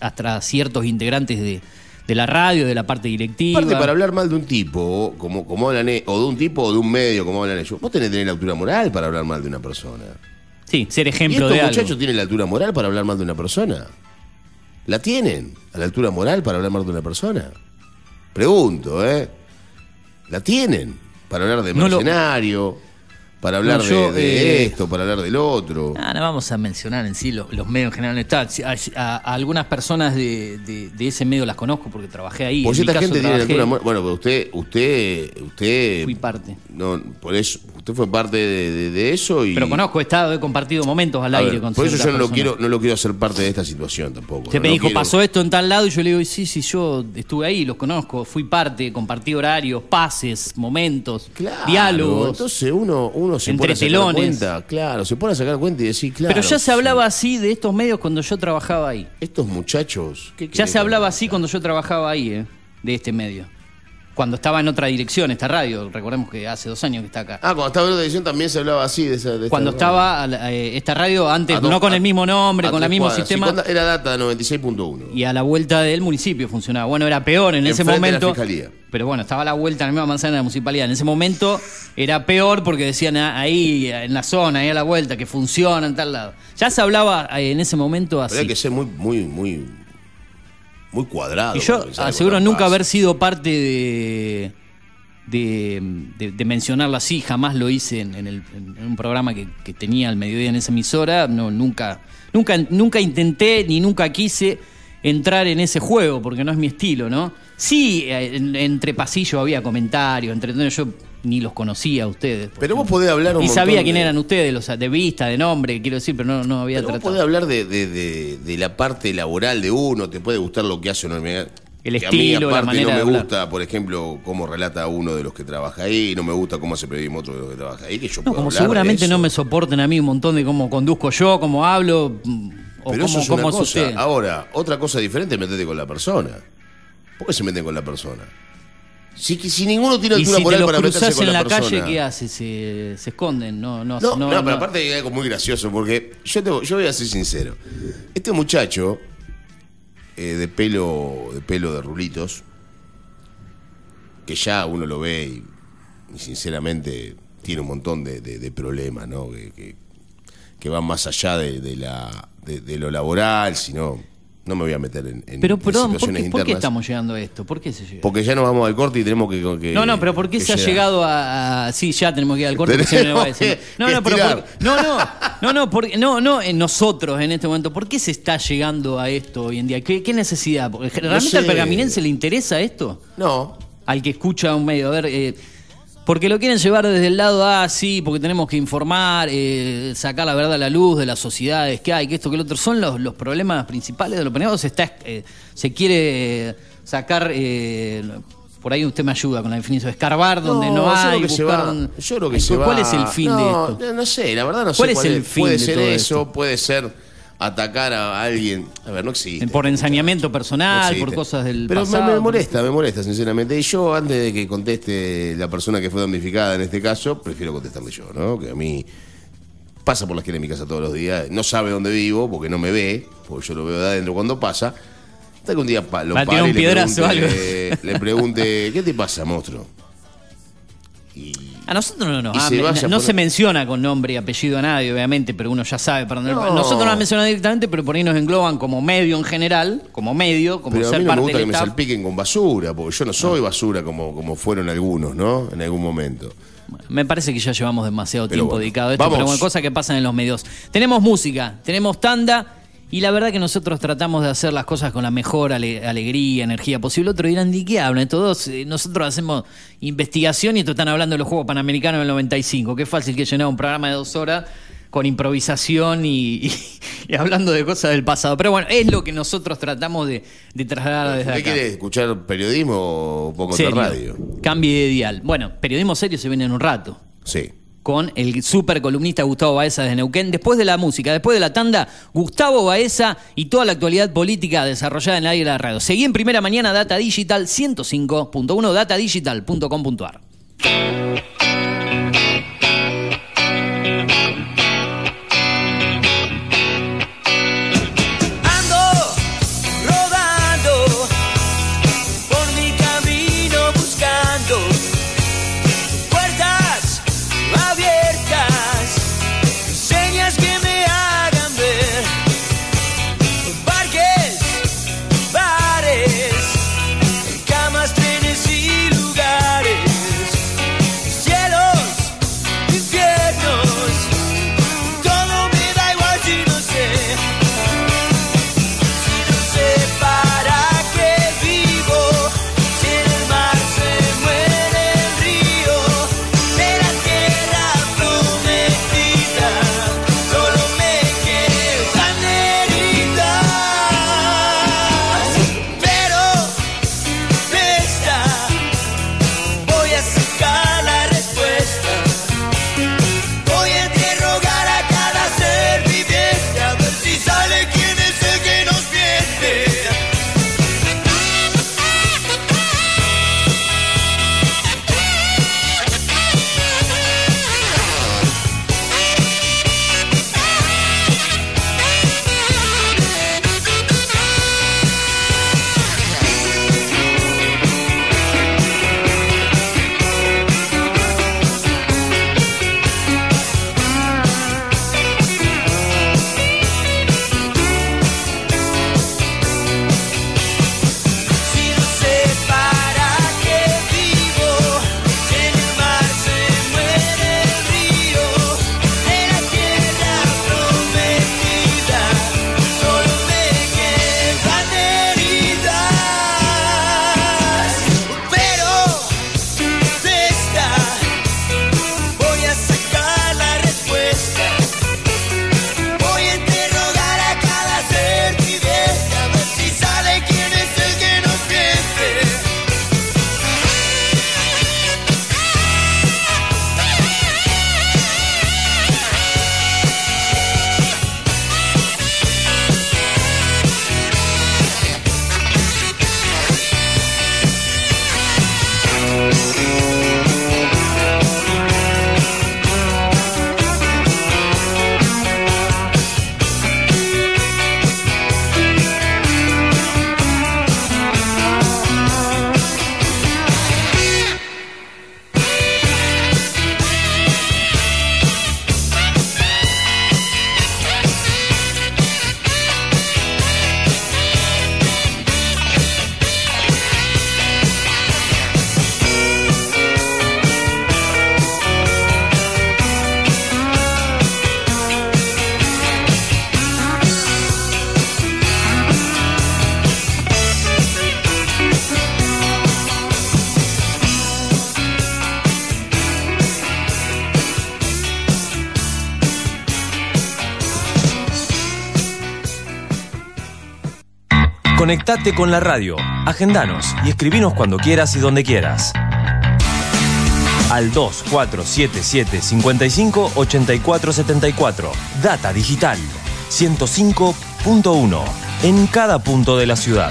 Hasta ciertos integrantes de, de la radio, de la parte directiva. Aparte, para hablar mal de un tipo, como, como hablan, e- o de un tipo o de un medio, como hablan ellos, vos tenés que tener la altura moral para hablar mal de una persona. Sí, ser ¿Y ejemplo estos de algo. muchachos tienen la altura moral para hablar mal de una persona? ¿La tienen? ¿A la altura moral para hablar mal de una persona? Pregunto, ¿eh? ¿La tienen? Para hablar de No lo- mercenario, para hablar No, yo, de, de eh, esto, para hablar del otro. Ah, no vamos a mencionar en sí los, los medios en general. Está, a, a- a algunas personas de, de- de ese medio las conozco porque trabajé ahí. Mi esta gente tiene trabajé- moral. Bueno, pero usted, usted, usted. Fui parte. No, por eso, usted fue parte de, eso y. Pero conozco, he estado, he compartido momentos al A aire ver, con por eso yo no lo quiero, no lo quiero hacer parte de esta situación tampoco. Usted no me dijo, quiero- pasó esto en tal lado, y yo le digo, sí, sí, yo estuve ahí, los conozco, fui parte, compartí horarios, pases, momentos, Claro, diálogos. Entonces uno, uno se Entre pone a sacar telones. cuenta, claro, se pone a sacar cuenta y decir, claro. Pero ya se hablaba así de estos medios cuando yo trabajaba ahí. Estos muchachos. ¿qué Ya querés se hablaba así cuando yo trabajaba ahí, eh, de este medio. Cuando estaba en otra dirección, esta radio, recordemos que hace dos años que está acá. Ah, cuando estaba en otra edición también se hablaba así de esa. de esta- Cuando estaba la- eh, esta radio, antes, A dos- no con a- el mismo nombre, con el mismo cuadras. Sistema, era data 96.1. y a la vuelta del municipio funcionaba. Bueno, era peor en ese Enfrente de la momento. fiscalía. Pero bueno, estaba a la vuelta en la misma manzana de la municipalidad. En ese momento era peor porque decían ah, ahí, en la zona, ahí a la vuelta, que funciona en tal lado. Ya se hablaba eh, en ese momento así. hay que ser muy, muy, muy. Muy cuadrado. Y yo aseguro nunca haber sido parte de, de, de- de mencionarlo así, jamás lo hice en, en el- en un programa que, que tenía al mediodía en esa emisora, no, nunca, nunca, nunca intenté ni nunca quise entrar en ese juego, porque no es mi estilo, ¿no? Sí, eh, en- entre pasillos había comentarios, entre yo ni los conocía a ustedes. Pero vos ejemplo. podés hablar un Y sabía quién de- eran ustedes, los, de vista, de nombre, quiero decir, pero no, no había Pero vos tratado. podés hablar de, de- la parte laboral de uno, te puede gustar lo que hace uno. El que a mí, estilo, la manera no me hablar. gusta, por ejemplo, cómo relata uno de los que trabaja ahí, no me gusta cómo hace periodismo otro de los que trabaja ahí, que yo No, puedo como hablar de seguramente eso. no me soporten a mí un montón de cómo conduzco yo, cómo hablo, o Pero eso cómo, es una cómo es cosa. usted. Ahora, otra cosa diferente es meterte con la persona. ¿Por qué se meten con la persona? Si, si ninguno tiene y altura si te moral los para meterse con en la, calle, ¿qué haces? Se, se esconden, no, no, No, no, no, pero aparte hay algo muy gracioso, porque yo, te- yo voy a ser sincero. Este muchacho, eh, de pelo de pelo de rulitos, que ya uno lo ve y, y sinceramente tiene un montón de, de- de problemas, ¿no? Que, que- que van más allá de, de la, de lo laboral, sino No me voy a meter en, en- Pero, perdón, ¿por situaciones qué, por qué internas. estamos llegando a esto? ¿Por qué se llega? Porque ya nos vamos al corte y tenemos que. que- No, no, pero ¿por qué se ha llegado a, a- Sí, ya tenemos que ir al corte. porque no, no va a Tenemos decir- que- No, no, pero por- no, no, no, no, porque- no, no, en nosotros en este momento. ¿Por qué se está llegando a esto hoy en día? ¿Qué, qué necesidad? Porque ¿Realmente sé. al pergaminense le interesa esto? No. Al que escucha un medio. A ver, eh, porque lo quieren llevar desde el lado, ah, sí, porque tenemos que informar, eh, sacar la verdad a la luz de las sociedades que hay, que esto, que lo otro. Son los, los problemas principales de los penados. Se, está, eh, se quiere sacar. eh, por ahí usted me ayuda con la definición. Escarbar donde no, yo hay. creo que se buscar va- donde- Yo creo que se va. ¿Cuál es el fin de No, esto? No, no sé, la verdad no sé ¿Cuál es el fin Puede de ser todo eso, esto? puede ser atacar a alguien. A ver, no existe. Por ensañamiento personal, por cosas del Pero me- pasado. me, molesta, me molesta, sinceramente. Y yo, antes de que conteste la persona que fue damnificada en este caso, prefiero contestarle yo, ¿no? Que a mí pasa por la esquina de mi casa todos los días, no sabe dónde vivo, porque no me ve, porque yo lo veo de adentro cuando pasa. Hasta que un día pa- lo pare un le pregunte, le pregunte, ¿qué te pasa, monstruo? Y A nosotros no nos Y ah, se vaya no se menciona con nombre y apellido a nadie, obviamente, pero uno ya sabe para dónde. No. Nosotros no nos mencionan directamente, pero por ahí nos engloban como medio en general, como medio, como Pero a ser mí no me parte gusta que del me staff. salpiquen con basura, porque yo no soy basura como, como fueron algunos, ¿no? En algún momento. Bueno, me parece que ya llevamos demasiado Pero tiempo bueno, dedicado a esto, vamos. pero bueno, cosas que pasan en los medios. Tenemos música, tenemos tanda. Y la verdad que nosotros tratamos de hacer las cosas con la mejor ale- alegría, energía posible. Otro dirán, ¿de qué hablan? Todos, eh, nosotros hacemos investigación y esto están hablando de los Juegos Panamericanos del 95. Qué fácil que llenar un programa de dos horas con improvisación y, y- y hablando de cosas del pasado. Pero bueno, es lo que nosotros tratamos de, de trasladar desde ¿Usted acá. quiere escuchar periodismo o otra Serio. radio? Cambie de dial. Bueno, periodismo serio se viene en un rato Sí. Con el super columnista Gustavo Baeza de Neuquén. Después de la música, después de la tanda, Gustavo Baeza y toda la actualidad política desarrollada en el aire de la radio. Seguí en primera mañana Data Digital 105.1 datadigital.com.ar. Conectate con la radio, agendanos y escribinos cuando quieras y donde quieras. Al 2477 55 84 74. Data Digital 105.1 en cada punto de la ciudad.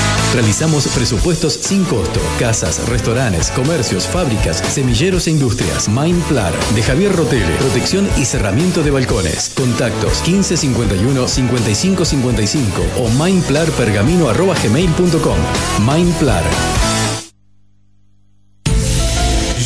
Realizamos presupuestos sin costo. Casas, restaurantes, comercios, fábricas, semilleros e industrias. Mindplar de Javier Rotele. Protección y cerramiento de balcones. Contactos 1551 5555 o mindplarpergamino.gmail.com. Mindplar.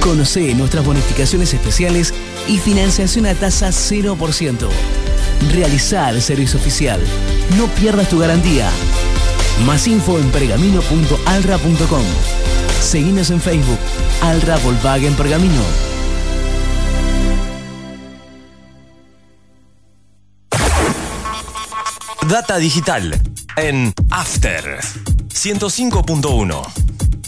Conoce nuestras bonificaciones especiales y financiación a tasa 0%. Realizar el servicio oficial. No pierdas tu garantía. Más info en pergamino.alra.com. Seguinos en Facebook. Alra Volkswagen Pergamino. Data Digital en After 105.1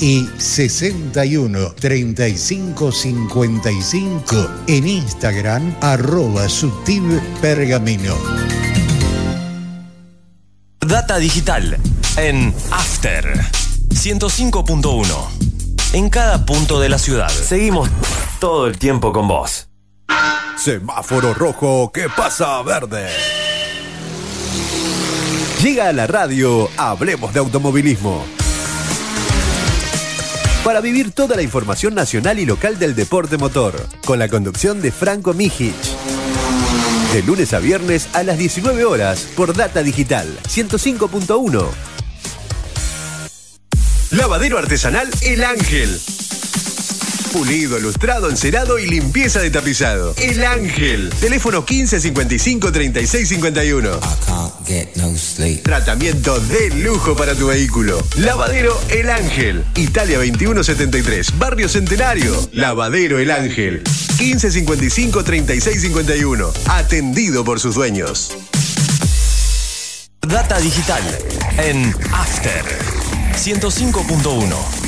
y 61 35 55 en Instagram arroba pergamino. Data digital en After 105.1. En cada punto de la ciudad. Seguimos todo el tiempo con vos. Semáforo rojo, ¿qué pasa verde? Llega a la radio, hablemos de automovilismo. Para vivir toda la información nacional y local del deporte motor, con la conducción de Franco Mijic. De lunes a viernes a las 19 horas por Data Digital 105.1. Lavadero artesanal El Ángel. Pulido, lustrado, encerado y limpieza de tapizado. El Ángel. Teléfono 1555 3651. Tratamiento de lujo para tu vehículo. Lavadero El Ángel. Italia 2173. Barrio Centenario. Lavadero El Ángel. 1555 3651. Atendido por sus dueños. Data digital en After 105.1.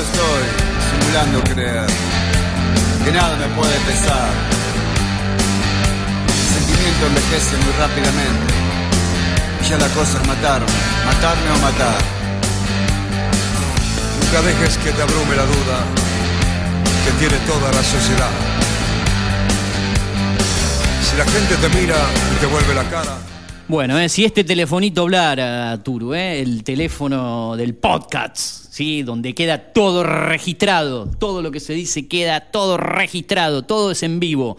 Estoy simulando creer que nada me puede pesar. El sentimiento envejece muy rápidamente. Y ya la cosa es matarme, matarme o matar. Nunca dejes que te abrume la duda que tiene toda la sociedad. Si la gente te mira y te vuelve la cara, Bueno, eh, si este telefonito hablara, Turu, eh, el teléfono del podcast, ¿sí? donde queda todo registrado, todo lo que se dice queda todo registrado, todo es en vivo,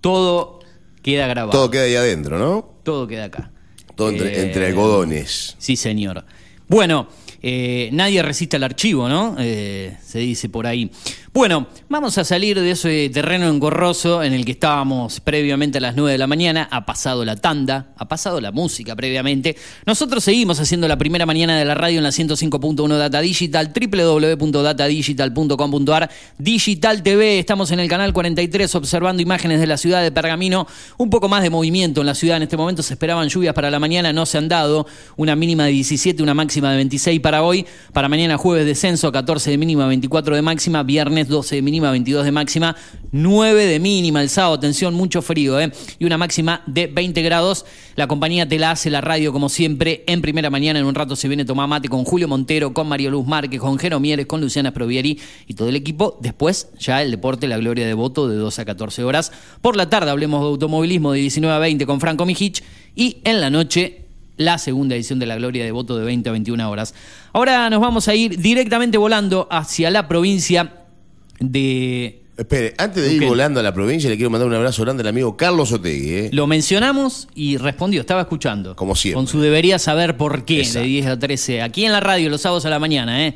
todo queda grabado. Todo queda ahí adentro, ¿no? Todo queda acá. Todo entre, Eh, entre algodones. Sí, señor. Bueno, eh, nadie resiste al archivo, ¿no? Eh, se dice por ahí. Bueno, vamos a salir de ese terreno engorroso en el que estábamos previamente a las 9 de la mañana. Ha pasado la tanda, ha pasado la música previamente. Nosotros seguimos haciendo la primera mañana de la radio en la 105.1 Data Digital, www.datadigital.com.ar, Digital TV. Estamos en el canal 43 observando imágenes de la ciudad de Pergamino. Un poco más de movimiento en la ciudad en este momento. Se esperaban lluvias para la mañana, no se han dado. Una mínima de 17, una máxima de 26 para hoy. Para mañana jueves descenso, 14 de mínima, 24 de máxima. Viernes 12 de mínima, 22 de máxima. 9 de mínima el sábado. Atención, mucho frío, ¿eh? Y una máxima de 20 grados. La compañía te la hace la radio como siempre en primera mañana. En un rato se viene Tomás Mate con Julio Montero, con María Luz Márquez, con Jero Mieres, con Luciana Provieri y todo el equipo. Después ya el deporte, la gloria de voto de 12 a 14 horas. Por la tarde hablemos de automovilismo de 19 a 20 con Franco Mijich. Y en la noche la segunda edición de la Gloria de Voto de 20 a 21 horas. Ahora nos vamos a ir directamente volando hacia la provincia de... Espere, antes de ir volando a la provincia, le quiero mandar un abrazo grande al amigo Carlos Otegui. ¿eh? Lo mencionamos y respondió, estaba escuchando. Como siempre. Con su debería saber por qué, Exacto. de 10 a 13. Aquí en la radio, los sábados a la mañana, ¿eh?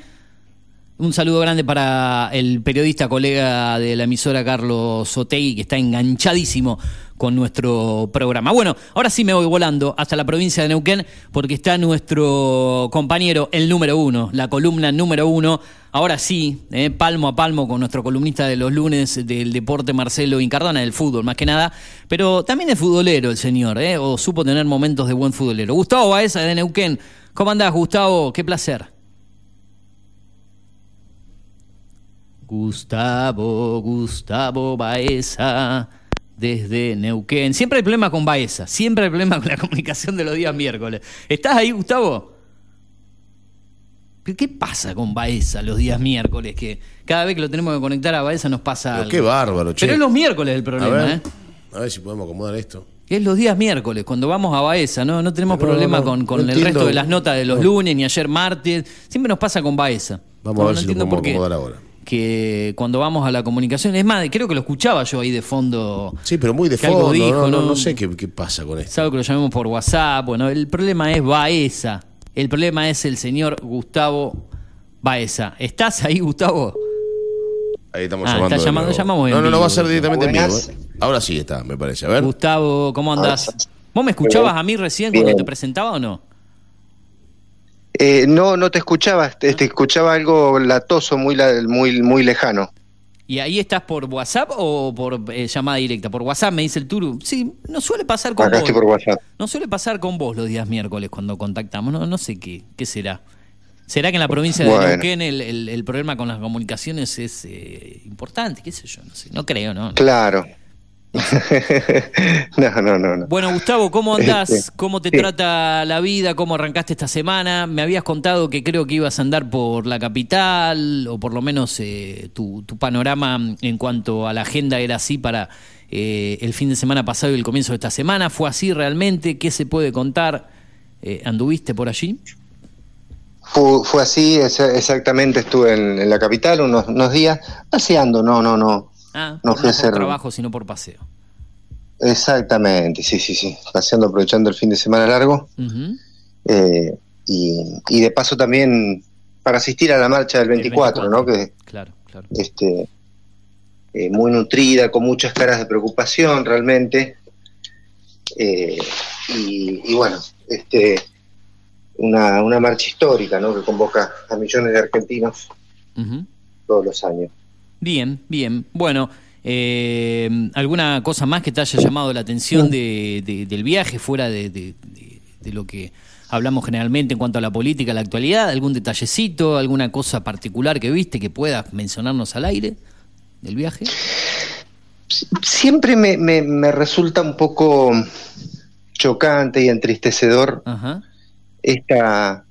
Un saludo grande para el periodista colega de la emisora Carlos Otegui, que está enganchadísimo con nuestro programa. Bueno, ahora sí me voy volando hasta la provincia de Neuquén, porque está nuestro compañero, el número uno, la columna número uno. Ahora sí, eh, palmo a palmo con nuestro columnista de los lunes del deporte, Marcelo Incardona, del fútbol más que nada, pero también es futbolero el señor, eh, o supo tener momentos de buen futbolero. Gustavo Baeza de Neuquén. ¿Cómo andás, Gustavo? Qué placer. Gustavo, Gustavo Baeza, desde Neuquén. Siempre hay problema con Baeza, siempre hay problema con la comunicación de los días miércoles. ¿Estás ahí, Gustavo? ¿Pero ¿Qué pasa con Baeza los días miércoles? Que cada vez que lo tenemos que conectar a Baeza nos pasa Pero algo. qué bárbaro, che. Pero es los miércoles el a, problema, ver, ¿eh? a ver si podemos acomodar esto. Es los días miércoles, cuando vamos a Baeza, ¿no? No tenemos no, problema no, con, no con el entiendo. resto de las notas de los lunes, ni ayer martes. Siempre nos pasa con Baeza. Vamos a ver si lo podemos acomodar ahora. Que cuando vamos a la comunicación, es más, creo que lo escuchaba yo ahí de fondo. Sí, pero muy de fondo. dijo, no, no, ¿no? no sé qué, qué pasa con esto. Sabe que lo llamemos por WhatsApp. Bueno, el problema es Baeza. El problema es el señor Gustavo Baeza. ¿Estás ahí, Gustavo? Ahí estamos Ah, llamando. está llamando- llamamos en No, no, no vivo, va a ser directamente en vivo. ¿eh? Ahora sí está, me parece. A ver. Gustavo, ¿cómo andás? ¿Vos me escuchabas a mí recién cuando te presentaba o no? Eh, no, no te escuchaba, te, te escuchaba algo latoso, muy, muy, muy lejano. ¿Y ahí estás por WhatsApp o por eh, llamada directa? Por WhatsApp me dice el Turu. Sí, no suele pasar con Acá vos. estoy por WhatsApp. No suele pasar con vos los días miércoles cuando contactamos. No, no sé qué, qué será. ¿Será que en la provincia de. Neuquén el, el- el problema con las comunicaciones es eh, importante? ¿Qué sé yo? No sé. No creo, ¿no? Claro. no, no, no, no. Bueno, Gustavo, ¿cómo andás? Este, ¿Cómo te sí. trata la vida? ¿Cómo arrancaste esta semana? Me habías contado que creo que ibas a andar por la capital, o por lo menos eh, tu, tu panorama en cuanto a la agenda era así para eh, el fin de semana pasado y el comienzo de esta semana. ¿Fue así realmente? ¿Qué se puede contar? Eh, ¿Anduviste por allí? Fue, fue así, es- exactamente, estuve en, en la capital unos, unos días paseando, no, no, no. Ah, No fui a no por hacer- trabajo, sino por paseo. Exactamente, sí, sí, sí, paseando, aprovechando el fin de semana largo. Eh, y, y de paso también para asistir a la marcha del 24, ¿no? Que Claro, claro. este, eh, muy nutrida, con muchas caras de preocupación realmente. Eh, y, y bueno, este, una, una marcha histórica ¿no? que convoca a millones de argentinos todos los años. Bien, bien. Bueno, eh, ¿alguna cosa más que te haya llamado la atención de, de- del viaje fuera de, de- de- de lo que hablamos generalmente en cuanto a la política, la actualidad? ¿Algún detallecito, alguna cosa particular que viste que puedas mencionarnos al aire del viaje? Siempre me, me- me resulta un poco chocante y entristecedor Ajá. esta,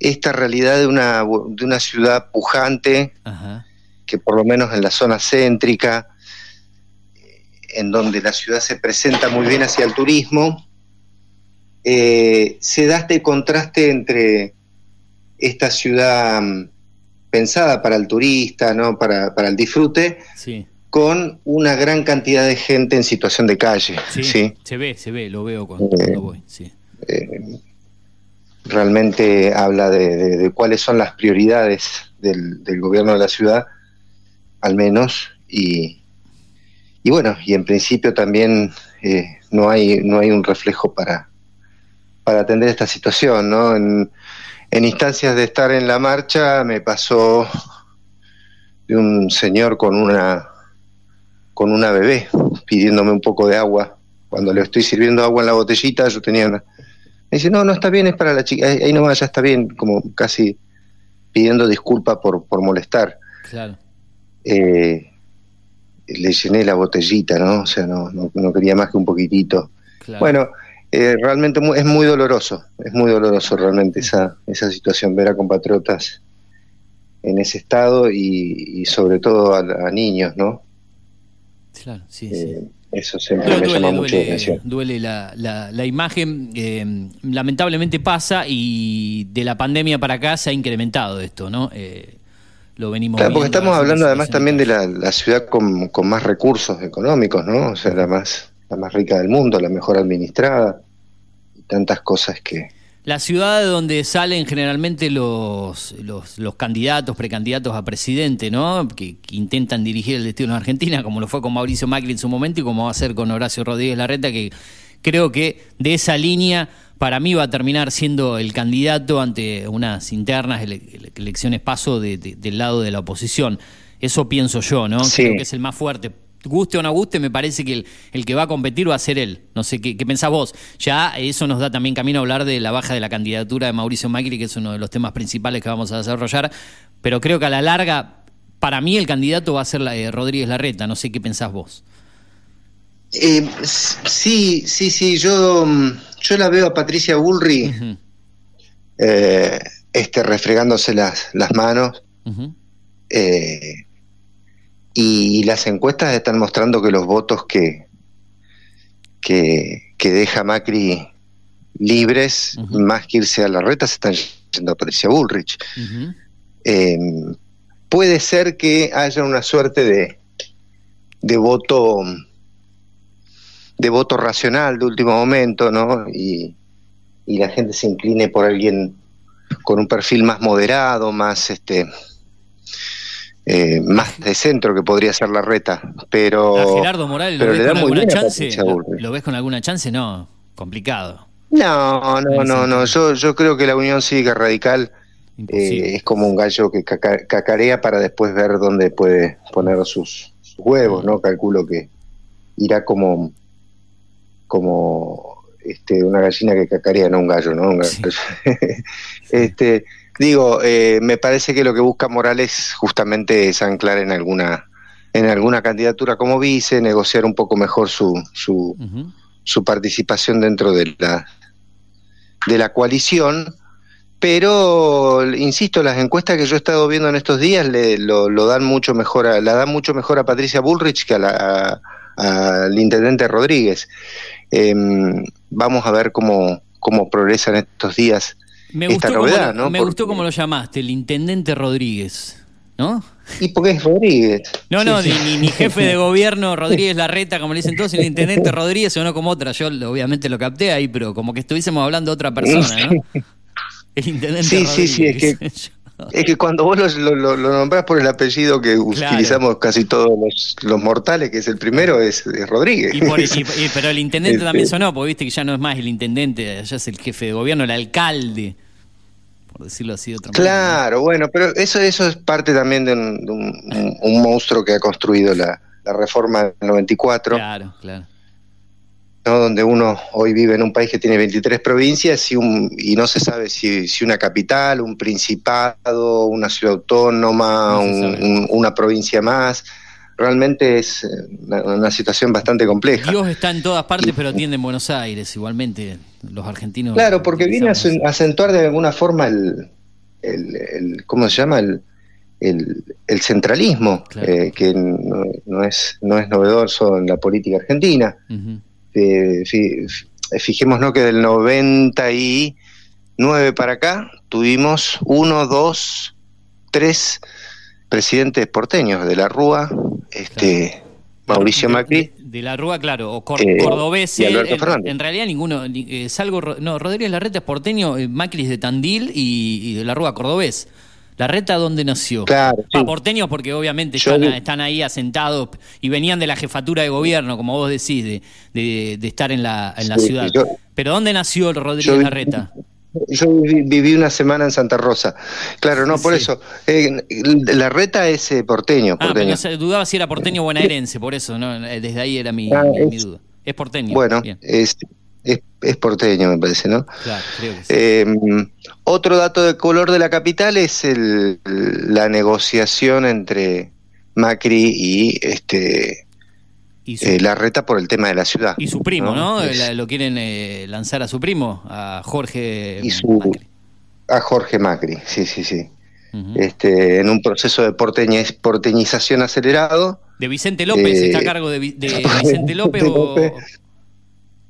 esta realidad de una, de una ciudad pujante Ajá. Que por lo menos en la zona céntrica, en donde la ciudad se presenta muy bien hacia el turismo, eh, se da este contraste entre esta ciudad mm, pensada para el turista, ¿no? para, para el disfrute, Sí. con una gran cantidad de gente en situación de calle. Sí, ¿sí? se ve, se ve, lo veo cuando, Eh, cuando voy. Sí. Eh, realmente habla de, de- de cuáles son las prioridades del, del gobierno de la ciudad, al menos, y, y bueno, y en principio también eh, no, hay, no hay un reflejo para, para atender esta situación, ¿no? En, en instancias de estar en la marcha me pasó de un señor con una con una bebé pidiéndome un poco de agua. Cuando le estoy sirviendo agua en la botellita, yo tenía una... Me dice, no, no está bien, es para la chica. Ahí, nomás ya está bien, como casi pidiendo disculpas por, por molestar. Claro. Eh, le llené la botellita, ¿no? O sea, no, no, no quería más que un poquitito. Claro. Bueno, eh, realmente es muy doloroso, es muy doloroso realmente esa, esa situación, ver a compatriotas en ese estado y, y sobre todo a, a niños, ¿no? Claro, sí, Eh, Eso siempre No, me duele, llama mucho la atención. duele la, la- la imagen. eh, lamentablemente pasa y de la pandemia para acá se ha incrementado esto, ¿no? Eh, lo venimos Claro, porque estamos hablando además también de la, la ciudad con, con más recursos económicos, ¿no? O sea, la más, la más rica del mundo, la mejor administrada, y tantas cosas que... La ciudad donde salen generalmente los, los, los candidatos, precandidatos a presidente, ¿no? Que, que intentan dirigir el destino de Argentina, como lo fue con Mauricio Macri en su momento y como va a ser con Horacio Rodríguez Larreta, que creo que de esa línea para mí va a terminar siendo el candidato ante unas internas ele- ele- elecciones paso de- de- del lado de la oposición. Eso pienso yo, ¿no? Sí. Creo que es el más fuerte. Guste o no guste, me parece que el, el que va a competir va a ser él. No sé qué, qué pensás vos. Ya eso nos da también camino a hablar de la baja de la candidatura de Mauricio Macri, que es uno de los temas principales que vamos a desarrollar. Pero creo que a la larga, para mí el candidato va a ser la, eh, Rodríguez Larreta. No sé qué pensás vos. Eh, sí, sí, sí, yo, mm, yo la veo a Patricia Bullrich eh, este, refregándose las, las manos. Eh, y, las encuestas están mostrando que los votos que, que, que deja Macri libres, más que irse a la reta, se están yendo a Patricia Bullrich. Eh, puede ser que haya una suerte de, de voto de voto racional de último momento, ¿no? Y, y la gente se incline por alguien con un perfil más moderado, más este eh, más de centro que podría ser la reta, pero ¿A Gerardo Morales lo pero ves le da con alguna chance? ¿Lo, lo ves con alguna chance? No, complicado. No, no, no, no. Yo, yo creo que la Unión Cívica Radical eh, es como un gallo que caca- cacarea para después ver dónde puede poner sus, sus huevos, ¿no? Calculo que irá como como este, una gallina que cacarea, no un gallo, ¿no? Un gallo. este, digo, eh, me parece que lo que busca Morales justamente es anclar en alguna en alguna candidatura como vice, negociar un poco mejor su, su, su participación dentro de la de la coalición, pero insisto, las encuestas que yo he estado viendo en estos días le, lo, lo dan mucho mejor, a, la dan mucho mejor a Patricia Bullrich que a la- a- al intendente Rodríguez. Em, vamos a ver cómo, cómo progresan estos días Me esta gustó, novedad, como, ¿no? me Porque- gustó como lo llamaste, el intendente Rodríguez, ¿no? Y porque es Rodríguez. No, no, Sí, ni, sí. ni- ni jefe de gobierno Rodríguez Larreta, como le dicen todos, el intendente Rodríguez sonó como otra. Yo obviamente lo capté ahí, pero como que estuviésemos hablando de otra persona, ¿no? El intendente Sí, sí, sí, es que. es que cuando vos lo, lo, nombrás por el apellido que utilizamos casi todos los, los mortales, que es el primero, es, es Rodríguez. Y por- y- y- pero el intendente Este, también sonó, porque viste que ya no es más el intendente, ya es el jefe de gobierno, el alcalde, por decirlo así de otra manera. Claro, bueno, pero eso, eso es parte también de un, de un- un monstruo que ha construido la, la reforma del 94, Claro, claro. ¿No? donde uno hoy vive en un país que tiene 23 provincias y, un, y no se sabe si, si una capital, un principado, una ciudad autónoma, un- un- una provincia más. Realmente es eh, una, una situación bastante compleja. Dios está en todas partes, pero atiende en Buenos Aires, igualmente los argentinos. Claro, porque viene a acen- a acentuar de alguna forma el, el, el- ¿cómo se llama? El, el, el centralismo, eh, que no, no es, no es novedoso en la política argentina. Fi- fi- fijémonos que del 99 para acá tuvimos uno, dos, tres presidentes porteños, de la Rúa, este, Mauricio Macri, De la Rúa, claro, o cor- Eh, cordobés. y él, Alberto en, Fernández. en realidad ninguno, ni- eh, salvo, no, Rodríguez Larreta es porteño, eh, Macri es de Tandil y, y de la Rúa cordobés. ¿Larreta dónde nació? Claro, Ah, porteños porque obviamente están, ahí asentados y venían de la jefatura de gobierno, como vos decís, de, de- de estar en la, en la Sí, ciudad. yo- ¿Pero dónde nació el Rodríguez yo Larreta? Yo viví, una semana en Santa Rosa. Claro, no, por eso. Eh, la reta es eh, porteño, Ah, pero porteño. no sé, dudaba si era porteño o bonaerense, por eso, ¿no? Eh, Desde ahí era mi, Ah, mi- mi es- duda. Es porteño. Bueno, es, es, es porteño, me parece, ¿no? claro, creo que sí. Eh, otro dato de color de la capital es el, la negociación entre Macri y este eh, Larreta por el tema de la ciudad. Y su primo, ¿no? Es- La- lo quieren eh, lanzar a su primo, a Jorge. y su, a Jorge Macri, sí, sí, sí. este, en un proceso de porteñez- porteñización acelerado. De Vicente López, Eh, ¿está a cargo de Vicente López o.?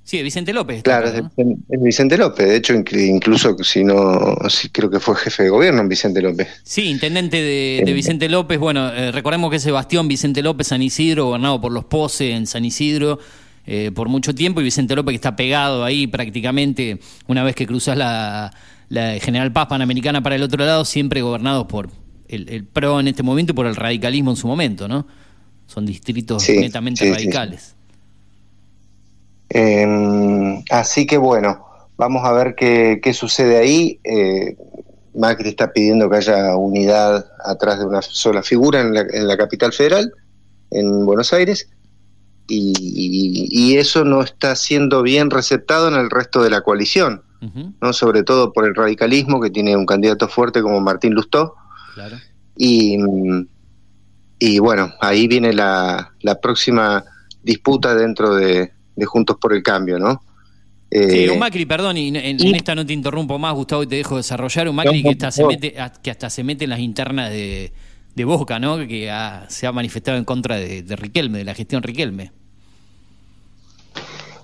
Sí, de Vicente López. Claro, es, es Vicente López. De hecho, inclu- incluso si no, si creo que fue jefe de gobierno en Vicente López. Sí, intendente de, de Vicente López. Bueno, eh, recordemos que ese bastión Vicente López San Isidro, gobernado por los Pose en San Isidro eh, por mucho tiempo, y Vicente López que está pegado ahí prácticamente una vez que cruzas la, la General Paz Panamericana para el otro lado, siempre gobernados por el, el PRO en este momento y por el radicalismo en su momento, ¿no? Son distritos Sí, netamente sí, sí, radicales. Eh, así que bueno, vamos a ver qué, qué sucede ahí. Eh, Macri está pidiendo que haya unidad atrás de una sola figura en la, en la capital federal, en Buenos Aires, y, y- y eso no está siendo bien receptado en el resto de la coalición, ¿no? sobre todo por el radicalismo, que tiene un candidato fuerte como Martín Lustó. Claro. Y, y bueno, ahí viene la, la próxima disputa dentro de, de Juntos por el Cambio, ¿no? Sí, Eh, un Macri, perdón, y en, esta no te interrumpo más, Gustavo, y te dejo desarrollar. Un Macri No, que, hasta se mete, a- que hasta se mete en las internas de, de Boca, ¿no? Que ha- se ha manifestado en contra de, de Riquelme, de la gestión Riquelme.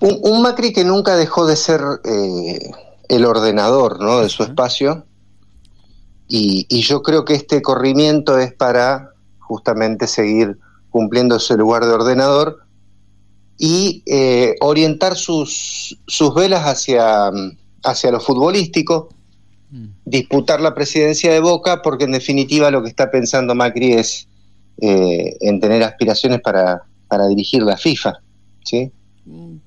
un, un Macri que nunca dejó de ser eh, el ordenador ¿no? de su espacio. Y, y yo creo que este corrimiento es para justamente seguir cumpliendo ese lugar de ordenador y eh, orientar sus, sus velas hacia, hacia lo futbolístico, disputar la presidencia de Boca, porque en definitiva lo que está pensando Macri es eh, en tener aspiraciones para, para dirigir la FIFA. ¿sí?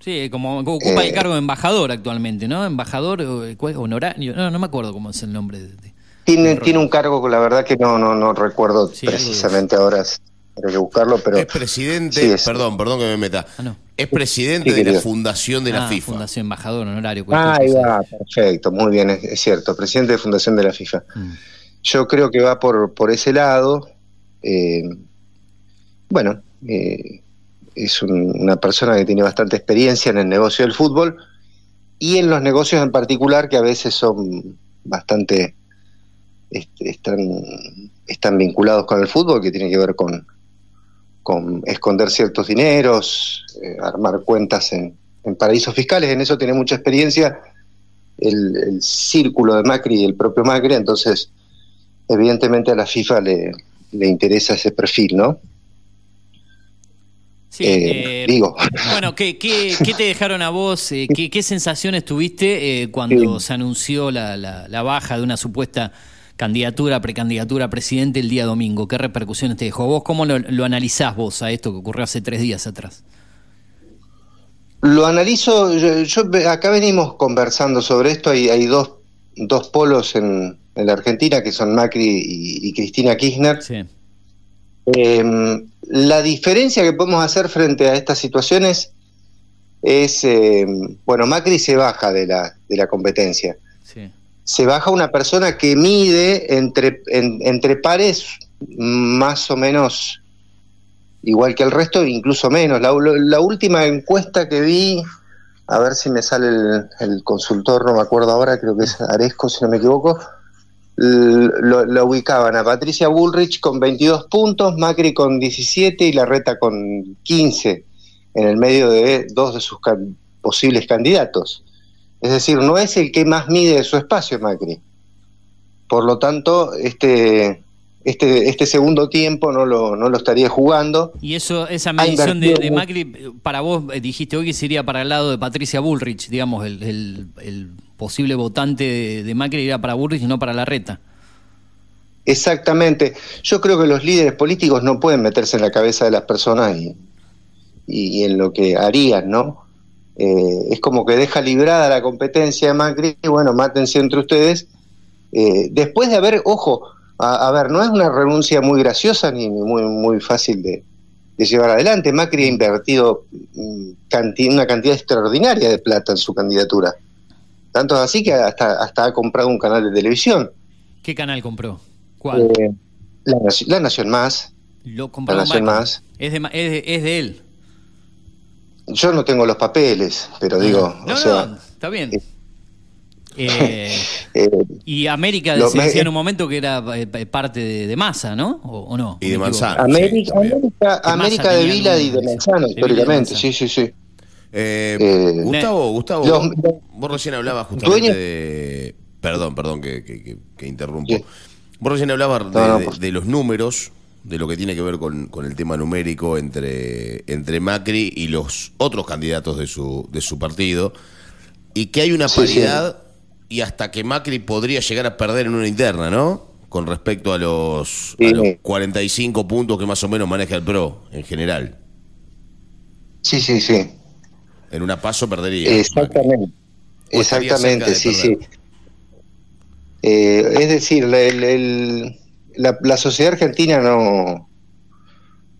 Sí, como ocupa Eh. el cargo de embajador actualmente, ¿no? Embajador ¿cuál? honorario, no, no me acuerdo cómo es el nombre. de- de- Tiene, tiene un cargo que la verdad que no, no, no recuerdo Sí, precisamente ahora, tengo que buscarlo, pero... Es presidente, Sí, es- perdón, perdón que me meta. Es presidente Sí, de la fundación de la Ah, FIFA. Fundación Embajador Honorario. Ah, ahí va, perfecto, muy bien, es, es cierto, presidente de fundación de la FIFA. Mm. Yo creo que va por, por ese lado. eh, bueno, eh, es un- una persona que tiene bastante experiencia en el negocio del fútbol y en los negocios en particular que a veces son bastante están, están vinculados con el fútbol, que tiene que ver con, con esconder ciertos dineros, eh, armar cuentas en, en paraísos fiscales, en eso tiene mucha experiencia el, el círculo de Macri y el propio Macri, entonces evidentemente a la FIFA le, le interesa ese perfil, ¿no? Sí, Eh, eh, digo. Bueno, ¿qué, qué, qué te dejaron a vos? eh, qué, qué sensaciones tuviste eh, cuando se anunció la, la- la baja de una supuesta candidatura, precandidatura a presidente el día domingo? ¿Qué repercusiones te dejó? ¿Vos cómo lo, lo analizás vos a esto que ocurrió hace tres días atrás? Lo analizo, yo, yo- acá venimos conversando sobre esto, hay, hay dos, dos polos en, en la Argentina que son Macri y, y Cristina Kirchner. Eh, la diferencia que podemos hacer frente a estas situaciones es, eh, bueno, Macri se baja de la, de la competencia. Sí. Se baja una persona que mide entre, en- entre pares más o menos igual que el resto, incluso menos. La, la última encuesta que vi, a ver si me sale el, consultor, no me acuerdo ahora, creo que es Aresco, si no me equivoco, lo, ubicaban a Patricia Bullrich con 22 puntos, Macri con 17 y Larreta con 15, en el medio de dos de sus posibles candidatos. Es decir, no es el que más mide su espacio Macri. Por lo tanto, este, este, este segundo tiempo no lo, no lo estaría jugando. Y eso, esa medición de, de, Macri, para vos eh, dijiste hoy que sería para el lado de Patricia Bullrich, digamos, el, el, el posible votante de, de, Macri iría para Bullrich y no para la reta. Exactamente. Yo creo que los líderes políticos no pueden meterse en la cabeza de las personas y, y, y en lo que harían, ¿no? Eh, es como que deja librada la competencia de Macri y bueno, mátense entre ustedes. Eh, después de haber, ojo, a, a, ver, no es una renuncia muy graciosa ni muy, muy fácil de, de llevar adelante. Macri ha invertido canti una cantidad extraordinaria de plata en su candidatura. Tanto así que hasta, hasta ha comprado un canal de televisión. ¿Qué canal compró? ¿Cuál? Eh, la, la, Nación Más. Lo compró la Nación Macri. Más. Es de, es, de, es de él. Yo no tengo los papeles, pero digo, no, o sea, no, está bien. Eh, eh, y América lo, se decía en un momento que era eh, parte de, de Massa, ¿no? ¿O, o no? Y de Manzano. América, sí, América, América de Vila y de Manzano, históricamente, sí, sí, sí. Eh, Gustavo, Gustavo, los, vos recién hablabas justamente de... Perdón, perdón que, que, que interrumpo. Sí. Vos recién hablabas de, no, no, de, de, los números, de lo que tiene que ver con, con, el tema numérico entre, entre Macri y los otros candidatos de su, de su partido, y que hay una paridad y hasta que Macri podría llegar a perder en una interna, ¿no? Con respecto a los, sí. a los 45 puntos que más o menos maneja el PRO en general. Sí, sí, sí. En una paso perdería. Exactamente. Exactamente, sí, sí. Eh, es decir, el, el, la, la, sociedad argentina no,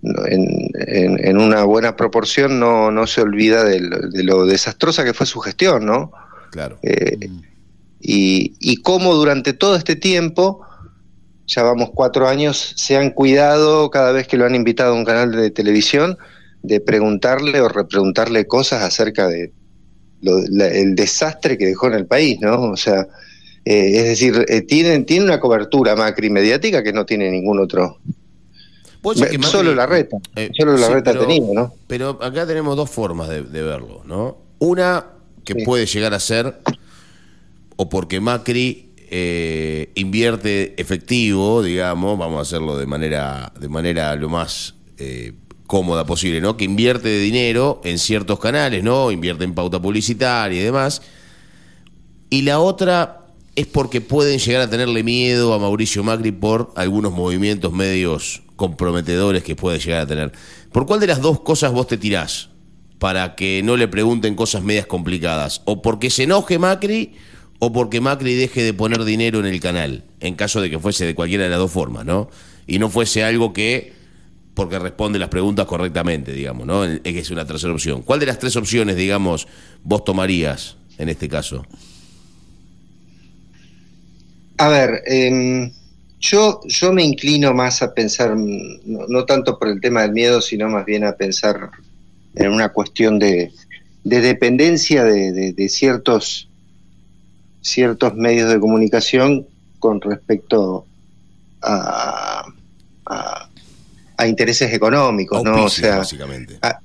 en, en, en, una buena proporción no, no se olvida de lo, de lo, desastrosa que fue su gestión, ¿no? Claro. Eh, mm. y, y cómo durante todo este tiempo, ya vamos cuatro años, se han cuidado cada vez que lo han invitado a un canal de televisión de preguntarle o repreguntarle cosas acerca de lo, la, el desastre que dejó en el país, ¿no? O sea, eh, es decir, eh, tienen, tiene una cobertura macri mediática que no tiene ningún otro. Macri, solo la reta, eh, solo la sí, reta pero, ha tenido, ¿no? Pero acá tenemos dos formas de, de verlo, ¿no? Una que sí. puede llegar a ser, o porque Macri eh, invierte efectivo, digamos, vamos a hacerlo de manera, de manera lo más eh, cómoda posible, ¿no? Que invierte de dinero en ciertos canales, ¿no? Invierte en pauta publicitaria y demás. Y la otra es porque pueden llegar a tenerle miedo a Mauricio Macri por algunos movimientos medios comprometedores que puede llegar a tener. ¿Por cuál de las dos cosas vos te tirás? Para que no le pregunten cosas medias complicadas. O porque se enoje Macri o porque Macri deje de poner dinero en el canal. En caso de que fuese de cualquiera de las dos formas, ¿no? Y no fuese algo que porque responde las preguntas correctamente, digamos, ¿no? Es una tercera opción. ¿Cuál de las tres opciones, digamos, vos tomarías en este caso? A ver, eh, yo, yo me inclino más a pensar, no, no, tanto por el tema del miedo, sino más bien a pensar en una cuestión de, de dependencia de, de, de, ciertos, ciertos medios de comunicación con respecto a, a a intereses económicos, Auspicio, ¿no? O sea, básicamente. A,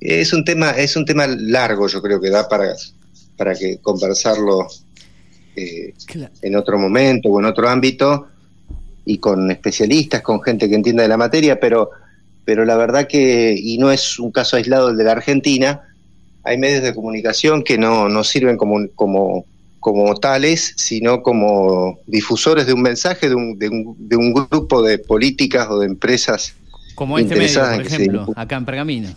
es un tema, es un tema largo, yo creo que da para, para que conversarlo eh, claro. en otro momento o en otro ámbito y con especialistas, con gente que entienda de la materia, pero, pero la verdad que, y no es un caso aislado el de la Argentina, hay medios de comunicación que no, no sirven como, como como tales, sino como difusores de un mensaje de un, de un, de un grupo de políticas o de empresas. Como este medio, por ejemplo, se... acá en Pergamino.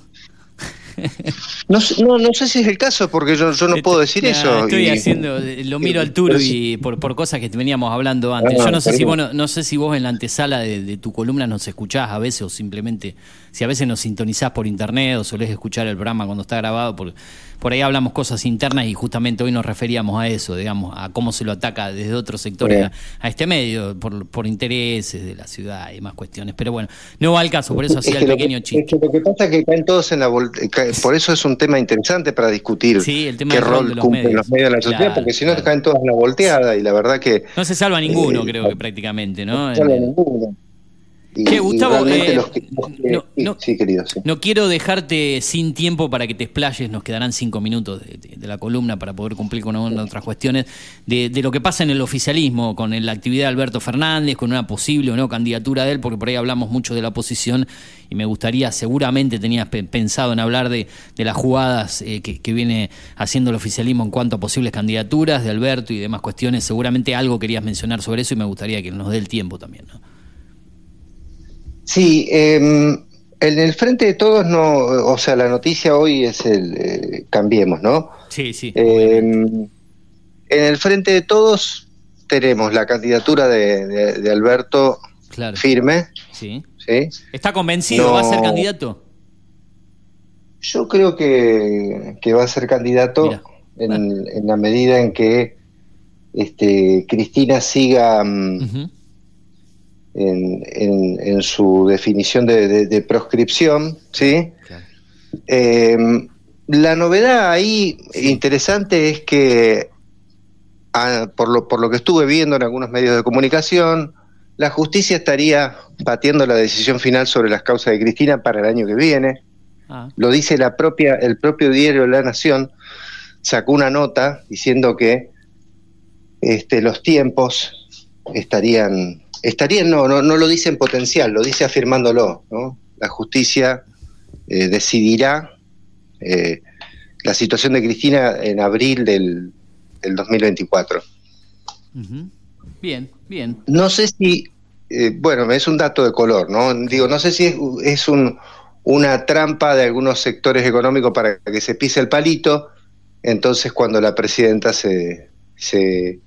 No, no, no, sé si es el caso, porque yo, yo no puedo decir nah, eso. Estoy y, haciendo, lo miro al Turo y por, por cosas que veníamos hablando antes. yo no sé, si vos, no, no, sé si vos en la antesala de, de, tu columna nos escuchás a veces o simplemente, si a veces nos sintonizás por internet o solés escuchar el programa cuando está grabado, por, por ahí hablamos cosas internas y justamente hoy nos referíamos a eso, digamos, a cómo se lo ataca desde otros sectores a, a, este medio, por, por intereses de la ciudad y más cuestiones. Pero bueno, no va al caso, por eso hacía el pequeño chiste. Es que lo que pasa es que caen todos en la por eso es un tema interesante para discutir sí, el tema qué rol, rol cumplen los medios de la sociedad, claro, porque si no claro. caen todos en la volteada y la verdad que... No se salva ninguno, eh, creo que prácticamente, ¿no? No se salva ninguno. Y, Che, y Gustavo, realmente eh, los que- los que- no- sí, no- sí, querido, sí. No quiero dejarte sin tiempo para que te explayes, nos quedarán cinco minutos de, de- de la columna para poder cumplir con algunas otras cuestiones, de, de lo que pasa en el oficialismo, con el- la actividad de Alberto Fernández, con una posible o no candidatura de él, porque por ahí hablamos mucho de la oposición y me gustaría, seguramente tenías pe- pensado en hablar de, de las jugadas eh, que, que viene haciendo el oficialismo en cuanto a posibles candidaturas de Alberto y demás cuestiones, seguramente algo querías mencionar sobre eso y me gustaría que nos dé el tiempo también. ¿no? Sí, eh, en el frente de todos no, o sea, la noticia hoy es el eh, cambiemos, ¿no? Sí, sí. Eh, en el frente de todos tenemos la candidatura de, de- de Alberto Claro. firme, Sí. ¿sí? ¿Está convencido? No. ¿Va a ser candidato? Yo creo que, que va a ser candidato en, en la medida en que este, Cristina siga mm, en, en- en su definición de, de- de proscripción, ¿sí? Eh, la novedad ahí interesante es que, por, lo, por lo que estuve viendo en algunos medios de comunicación, la justicia estaría batiendo la decisión final sobre las causas de Cristina para el año que viene. Ah. Lo dice la propia, el propio diario La Nación, sacó una nota diciendo que este, los tiempos estarían, estarían no, no, no lo dice en potencial, lo dice afirmándolo, ¿no? La justicia eh, decidirá eh, la situación de Cristina en abril del, del 2024. Ujú. Bien, bien. No sé si, eh, bueno, es un dato de color, ¿no? Digo, no sé si es, es un, una trampa de algunos sectores económicos para que se pise el palito, entonces cuando la presidenta se, se,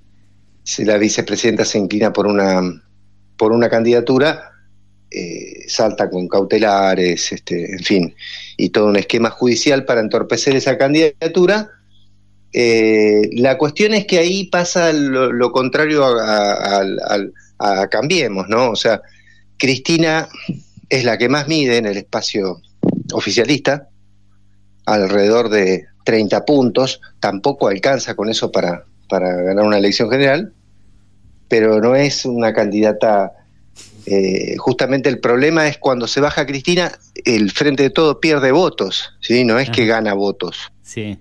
se- la vicepresidenta se inclina por una, por una candidatura, eh, salta con cautelares, este, en fin, y todo un esquema judicial para entorpecer esa candidatura. Eh, la cuestión es que ahí pasa lo, contrario a, a Cambiemos, ¿no? O sea, Cristina es la que más mide en el espacio oficialista, alrededor de 30 puntos, tampoco alcanza con eso para, para ganar una elección general, pero no es una candidata eh, justamente el problema es cuando se baja Cristina, el frente de todo pierde votos, ¿sí? No es que gana votos. Sí.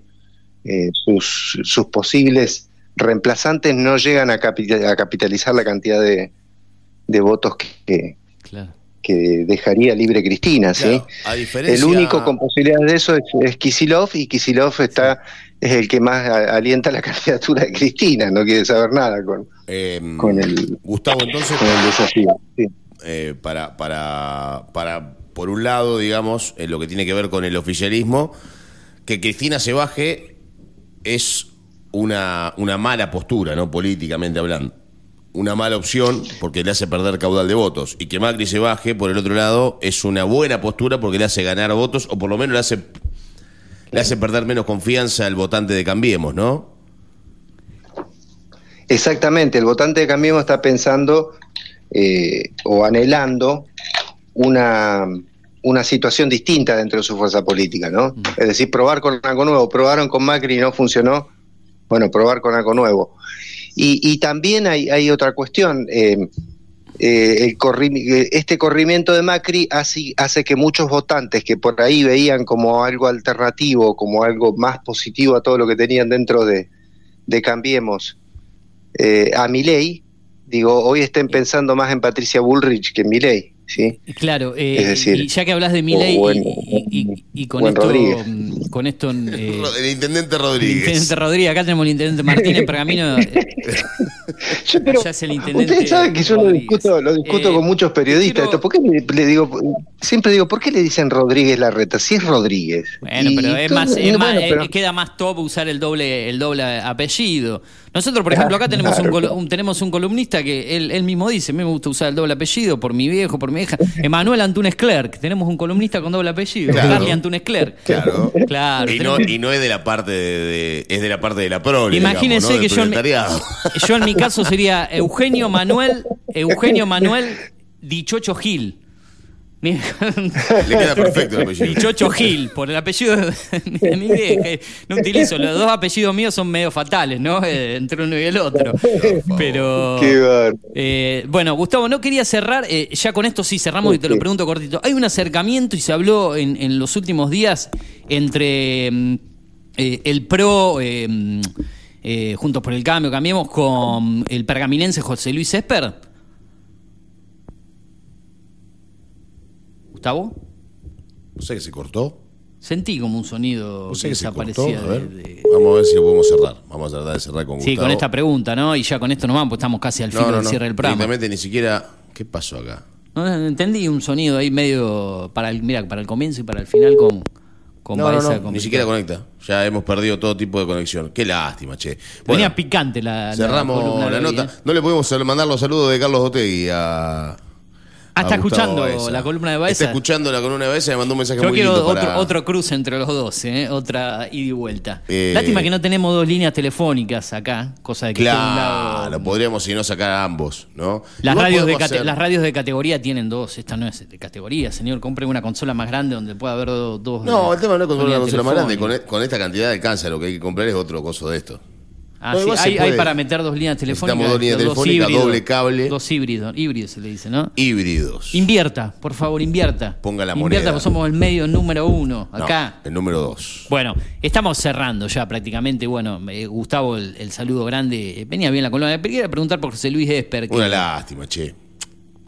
Eh, sus, sus posibles reemplazantes no llegan a, capita- a capitalizar la cantidad de, de votos que, que, Claro. que dejaría libre Cristina, ¿sí? Claro, a diferencia- El único con posibilidades de eso es, es Kisilov y Kisilov está es el que más a- alienta la candidatura de Cristina, no quiere saber nada con, con el Gustavo, entonces, con el desafío. sí. eh, para, para, para, por un lado, digamos, en lo que tiene que ver con el oficialismo, que Cristina se baje es una, una mala postura, ¿no? Políticamente hablando. Una mala opción porque le hace perder caudal de votos. Y que Macri se baje, por el otro lado, es una buena postura porque le hace ganar votos o por lo menos le hace, le hace perder menos confianza al votante de Cambiemos, ¿no? Exactamente, el votante de Cambiemos está pensando eh, o anhelando una, una situación distinta dentro de su fuerza política, ¿no? Es decir, probar con algo nuevo. Probaron con Macri y no funcionó. Bueno, probar con algo nuevo. Y, y también hay, hay otra cuestión. eh, eh, el corri- este corrimiento de Macri hace, hace que muchos votantes que por ahí veían como algo alternativo, como algo más positivo a todo lo que tenían dentro de, de Cambiemos, eh, a Milei, digo, hoy estén pensando más en Patricia Bullrich que en Milei, ¿sí? Claro, eh, Es decir, y ya que hablas de Milei y, en- y- y- y con esto, Rodríguez. mm, con esto eh, El intendente el Rodríguez. intendente Rodríguez, acá tenemos el intendente Martínez Pergamino. eh, es el intendente. Ustedes saben que yo lo discuto, lo discuto Eh, con muchos periodistas. quiero- esto. ¿Por qué le, le digo, siempre digo, ¿por qué le dicen Rodríguez Larreta? Si es Rodríguez. Bueno, Y pero es todo- más, es bueno, más, eh, pero- queda más top usar el doble, el doble apellido. Nosotros, por ejemplo, acá tenemos un, Claro, un- tenemos un columnista que él, él mismo dice, a mí me gusta usar el doble apellido por mi viejo, por mi hija. Emanuel Antunes Clerc, tenemos un columnista con doble apellido, Claro. Carly Antunes Clerc. Claro. Claro, y, no, y no es de la parte de, de- es de la parte de la prole, Imagínense digamos, ¿no? que yo en, mi, proletariado. yo en mi caso sería Eugenio Manuel, Eugenio Manuel Dichocho Gil. Mi- Le queda perfecto el apellido. Y Chocho Gil, por el apellido de mi vieja. No utilizo, los dos apellidos míos son medio fatales, ¿no? Eh, entre uno y el otro. Pero. Qué eh, bueno, Gustavo, no quería cerrar, eh, ya con esto sí cerramos y te lo pregunto cortito. Hay un acercamiento y se habló en, en los últimos días entre mm, eh, el PRO, eh, mm, eh, Juntos por el Cambio, cambiemos, con el pergaminense José Luis Esper. Gustavo, ¿No sé que se cortó? sentí como un sonido ¿No que que se cortó? desaparecía. A ver. de- de- Vamos a ver si lo podemos cerrar. Vamos a tratar de cerrar con Sí, Gustavo. con esta pregunta, ¿no? Y ya con esto nos vamos, pues estamos casi al No, fin no, del no. cierre del programa. Ni siquiera... ¿Qué pasó acá? No, no, entendí un sonido ahí medio para el, mira, para el comienzo y para el final con, con No, no, Baeza no, ni siquiera conecta. Ya hemos perdido todo tipo de conexión. Qué lástima, che. Venía picante la, cerramos la, hoy, nota. ¿eh? No le podemos mandar los saludos de Carlos Otegui a... Ah, está escuchando Baeza. la columna de Baeza. Está escuchando la columna de Baeza y me mandó un mensaje Yo muy quiero lindo otro, para... otro cruce entre los dos, ¿eh? otra ida y vuelta. Eh, Lástima que no tenemos dos líneas telefónicas acá, cosa de que esté un lado- Claro, podríamos si no sacar a ambos, ¿no? Las radios, de hacer- las radios de categoría tienen dos, esta no es de categoría, señor, compre una consola más grande donde pueda haber do- dos. No, el tema no es comprar una consola más grande. Con, e- con esta cantidad de alcance lo que hay que comprar es otro coso de esto. Ah, No, sí, hay, para meter dos líneas telefónicas. Dos líneas telefónicas, híbridos, doble cable. Dos híbridos, híbridos se le dice, ¿no? Híbridos. Invierta, por favor, invierta. Ponga la Invierta, moneda. porque somos el medio número uno No, acá. el número dos. Bueno, estamos cerrando ya prácticamente. Bueno, eh, Gustavo, el, el saludo grande. eh, Venía bien la columna. Pero quería preguntar por José Luis Esper. que- Una lástima, che.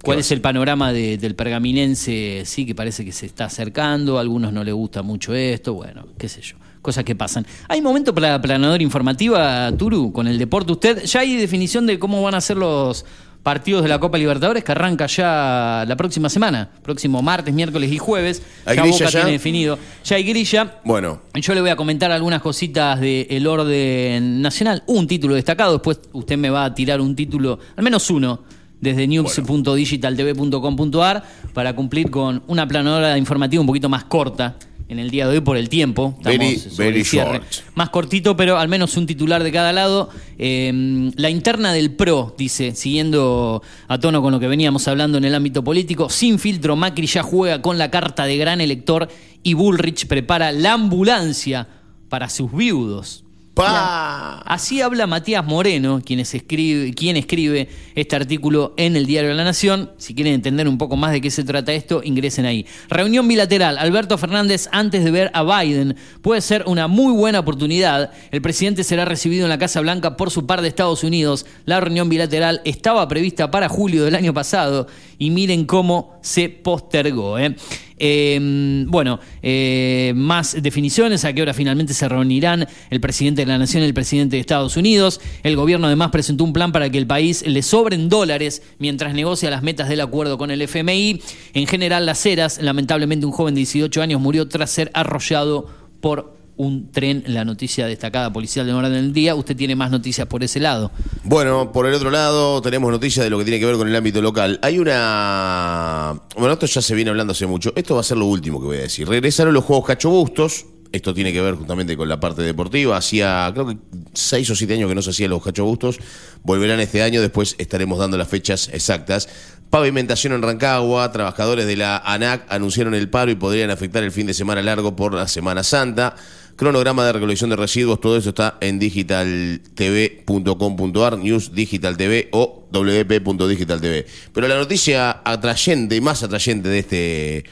¿Cuál es el panorama de- del pergaminense? Sí, que parece que se está acercando. A algunos no les gusta mucho esto. Bueno, qué sé yo. Cosas que pasan. ¿Hay momento para la planadora informativa, Turu, con el deporte? ¿Usted ya hay definición de cómo van a ser los partidos de la Copa Libertadores que arranca ya la próxima semana? Próximo martes, miércoles y jueves. ¿Hay ya Boca ya? tiene definido. Ya hay grilla. Bueno, Yo le voy a comentar algunas cositas del orden nacional. Un título destacado, después usted me va a tirar un título, al menos uno, desde news.digitaltv.com.ar para cumplir con una planadora informativa un poquito más corta en el día de hoy por el tiempo. Estamos Very- sobre very el cierre. short. Más cortito, pero al menos un titular de cada lado. Eh, la interna del PRO, dice, siguiendo a tono con lo que veníamos hablando en el ámbito político, sin filtro, Macri ya juega con la carta de gran elector y Bullrich prepara la ambulancia para sus viudos. Así habla Matías Moreno, quien escribe, quien escribe este artículo en el diario de la Nación. Si quieren entender un poco más de qué se trata esto, ingresen ahí. Reunión bilateral. Alberto Fernández antes de ver a Biden. Puede ser una muy buena oportunidad. El presidente será recibido en la Casa Blanca por su par de Estados Unidos. La reunión bilateral estaba prevista para julio del año pasado y miren cómo se postergó. ¿eh? Eh, bueno, eh, más definiciones, a qué hora finalmente se reunirán el presidente de la Nación y el presidente de Estados Unidos. El gobierno además presentó un plan para que el país le sobren dólares mientras negocia las metas del acuerdo con el FMI. En general, Las Heras, lamentablemente un joven de 18 años murió tras ser arrollado por un tren. La noticia destacada policial de orden del día. Usted tiene más noticias por ese lado. Bueno, por el otro lado tenemos noticias de lo que tiene que ver con el ámbito local. Hay una... Bueno, esto ya se viene hablando hace mucho. Esto va a ser lo último que voy a decir. Regresaron los Juegos Cacho Bustos. Esto tiene que ver justamente con la parte deportiva. Hacía, creo que seis o siete años que no se hacían los Cacho Bustos. Volverán este año, después estaremos dando las fechas exactas. Pavimentación en Rancagua. Trabajadores de la ANAC anunciaron el paro y podrían afectar el fin de semana largo por la Semana Santa. Cronograma de recolección de residuos, todo eso está en digitaltv.com.ar, News Digital TV o wp.digitaltv. Pero la noticia atrayente y más atrayente de este,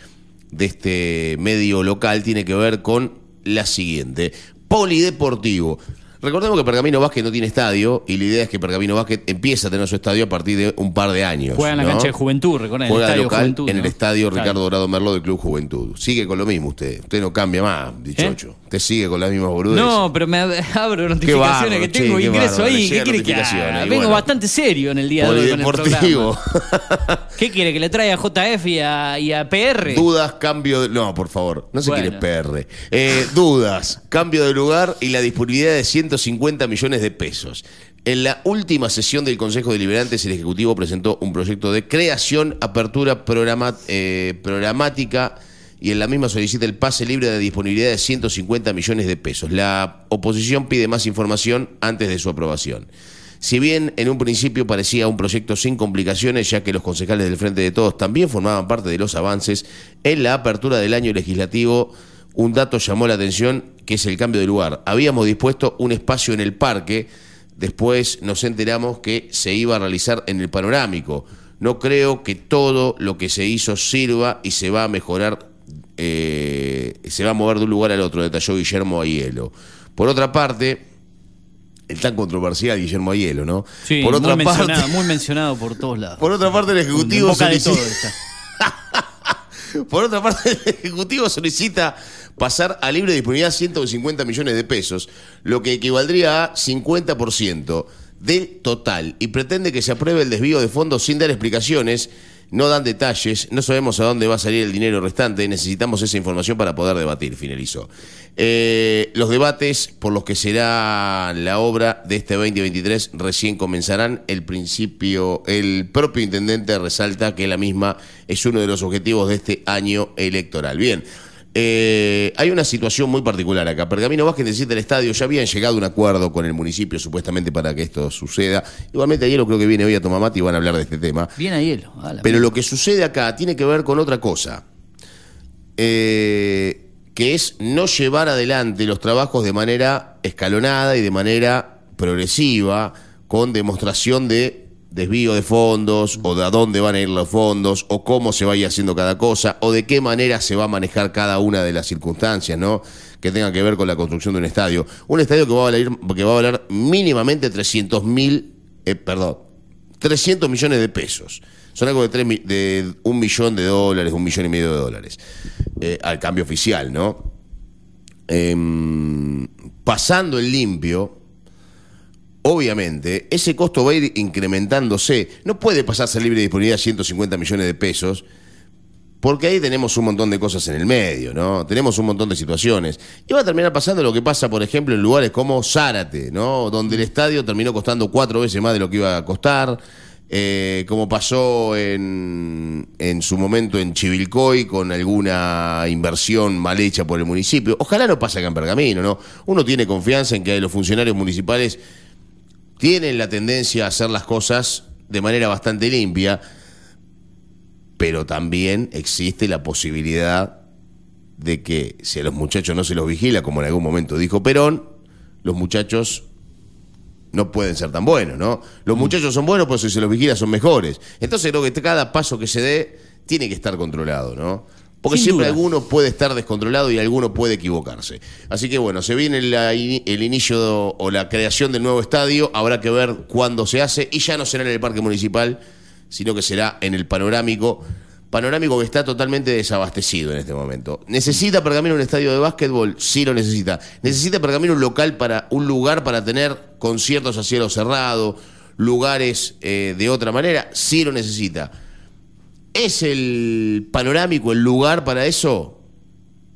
de este medio local tiene que ver con la siguiente. Polideportivo. Recordemos que Pergamino Básquet no tiene estadio y la idea es que Pergamino Básquet empieza a tener su estadio a partir de un par de años. Juega en la cancha de Juventud, recuerden, Juega local Juventud. en el estadio. Ricardo Dorado Merlo del Club Juventud. Sigue con lo mismo usted. Usted no cambia más, dichocho. Usted sigue con las mismas boludeces. No, pero me ab- abro notificaciones bárbaro, que tengo, che, ingreso ahí. ¿Qué quiere que haga? Vengo bueno. bastante serio en el día de hoy con el programa. ¿Qué quiere? ¿Que le traiga a JF y a, y a PR? Dudas, cambio de... No, por favor, no se Bueno. quiere PR. Eh, dudas, cambio de lugar y la disponibilidad de 150 millones de pesos. En la última sesión del Consejo Deliberantes, el Ejecutivo presentó un proyecto de creación, apertura programa- eh, programática y en la misma solicita el pase libre de disponibilidad de 150 millones de pesos. La oposición pide más información antes de su aprobación. Si bien en un principio parecía un proyecto sin complicaciones, ya que los concejales del Frente de Todos también formaban parte de los avances, en la apertura del año legislativo un dato llamó la atención, que es el cambio de lugar. Habíamos dispuesto un espacio en el parque, después nos enteramos que se iba a realizar en el panorámico. No creo que todo lo que se hizo sirva y se va a mejorar, eh, se va a mover de un lugar al otro, detalló Guillermo Aielo. Por otra parte, el tan controversial Guillermo Aielo, ¿no? Sí, por otra muy, parte, mencionado, muy mencionado por todos lados. por otra parte el ejecutivo solicita-. Por otra parte, el Ejecutivo solicita pasar a libre disponibilidad 150 millones de pesos, lo que equivaldría a 50% del total, y pretende que se apruebe el desvío de fondos sin dar explicaciones. No dan detalles, no sabemos a dónde va a salir el dinero restante, necesitamos esa información para poder debatir, finalizó. Eh, los debates por los que será la obra de este 2023 recién comenzarán. El principio, el propio intendente resalta que la misma es uno de los objetivos de este año electoral. Bien, eh, hay una situación muy particular acá. Pergamino Vázquez necesita el estadio. Ya habían llegado a un acuerdo con el municipio supuestamente para que esto suceda. Igualmente ayer creo que viene hoy a tomar mate y van a hablar de este tema. Bien a hielo. a Pero lo que sucede acá tiene que ver con otra cosa. Eh, que es no llevar adelante los trabajos de manera escalonada y de manera progresiva, con demostración de desvío de fondos, o de a dónde van a ir los fondos, o cómo se vaya haciendo cada cosa, o de qué manera se va a manejar cada una de las circunstancias, ¿no? Que tengan que ver con la construcción de un estadio. Un estadio que va a valer, que va a valer mínimamente 300 mil, eh, perdón, 300 millones de pesos. Son algo de, tres mi- de un millón de dólares, un millón y medio de dólares, eh, al cambio oficial, ¿no? Em, pasando el limpio, obviamente, ese costo va a ir incrementándose. No puede pasarse a libre disponibilidad 150 millones de pesos, porque ahí tenemos un montón de cosas en el medio, ¿no? Tenemos un montón de situaciones. Y va a terminar pasando lo que pasa, por ejemplo, en lugares como Zárate, ¿no? Donde el estadio terminó costando cuatro veces más de lo que iba a costar. eh, como pasó en, en su momento en Chivilcoy con alguna inversión mal hecha por el municipio. Ojalá no pase acá en Pergamino, ¿no? Uno tiene confianza en que los funcionarios municipales tienen la tendencia a hacer las cosas de manera bastante limpia, pero también existe la posibilidad de que si a los muchachos no se los vigila, como en algún momento dijo Perón, los muchachos no pueden ser tan buenos, ¿no? Los muchachos son buenos, pues si se los vigila son mejores. Entonces creo que cada paso que se dé tiene que estar controlado, ¿no? Porque Sin siempre duda. alguno puede estar descontrolado y alguno puede equivocarse. Así que bueno, se viene la el inicio o la creación del nuevo estadio, habrá que ver cuándo se hace y ya no será en el Parque Municipal, sino que será en el Panorámico. Panorámico que está totalmente desabastecido en este momento. ¿Necesita Pergamino un estadio de básquetbol? Sí lo necesita. ¿Necesita Pergamino un local para, un lugar para tener conciertos a cielo cerrado, lugares eh, de otra manera? Sí lo necesita. ¿Es el panorámico el lugar para eso?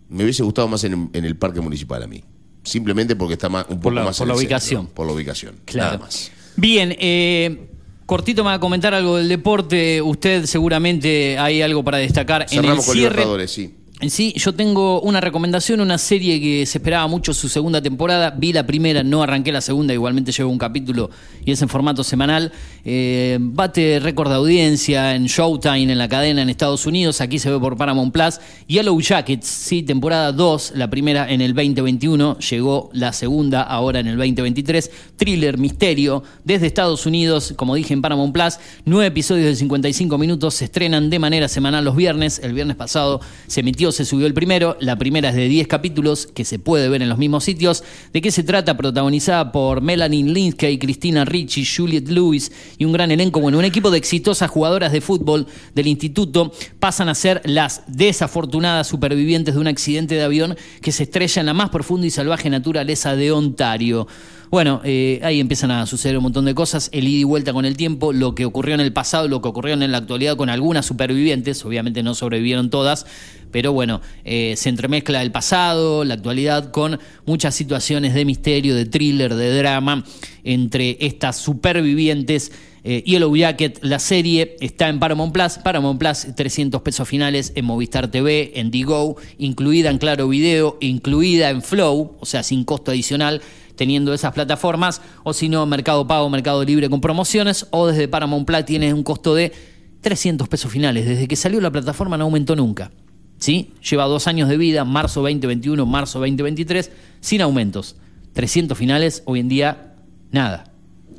Me hubiese gustado más en, en el parque municipal a mí. Simplemente porque está más, un poco la- más por la centro, ubicación. por la ubicación. Claro. Nada más. Bien, eh, cortito me va a comentar algo del deporte. Usted seguramente hay algo para destacar en el con cierre. Libertadores, sí. En sí, yo tengo una recomendación, una serie que se esperaba mucho su segunda temporada. Vi la primera, no arranqué la segunda, igualmente llevo un capítulo y es en formato semanal. Eh, bate récord de audiencia en Showtime, en la cadena en Estados Unidos. Aquí se ve por Paramount Plus. Yellow Jackets, sí, temporada 2, la primera en el 2021. Llegó la segunda ahora en el 2023. Thriller, misterio, desde Estados Unidos, como dije en Paramount Plus. Nueve episodios de 55 minutos se estrenan de manera semanal los viernes. El viernes pasado se emitió, se subió el primero. La primera es de 10 capítulos que se puede ver en los mismos sitios. ¿De qué se trata? Protagonizada por Melanie Linsky, Cristina Ricci, Juliette Lewis y un gran elenco. Bueno, un equipo de exitosas jugadoras de fútbol del instituto pasan a ser las desafortunadas supervivientes de un accidente de avión que se estrella en la más profunda y salvaje naturaleza de Ontario. Bueno, eh, ahí empiezan a suceder un montón de cosas, el ida y vuelta con el tiempo, lo que ocurrió en el pasado, lo que ocurrió en la actualidad con algunas supervivientes, obviamente no sobrevivieron todas, pero bueno, eh, se entremezcla el pasado, la actualidad con muchas situaciones de misterio, de thriller, de drama entre estas supervivientes. Eh, Yellow Jacket, la serie está en Paramount Plus, Paramount Plus 300 pesos finales en Movistar TV, en Digo, incluida en Claro Video, incluida en Flow, o sea, sin costo adicional. Teniendo esas plataformas, o si no, Mercado Pago, Mercado Libre con promociones, o desde Paramount Plus tienes un costo de 300 pesos finales. Desde que salió la plataforma no aumentó nunca. ¿Sí? Lleva dos años de vida, marzo 2021, marzo 2023, sin aumentos. 300 finales, hoy en día, nada.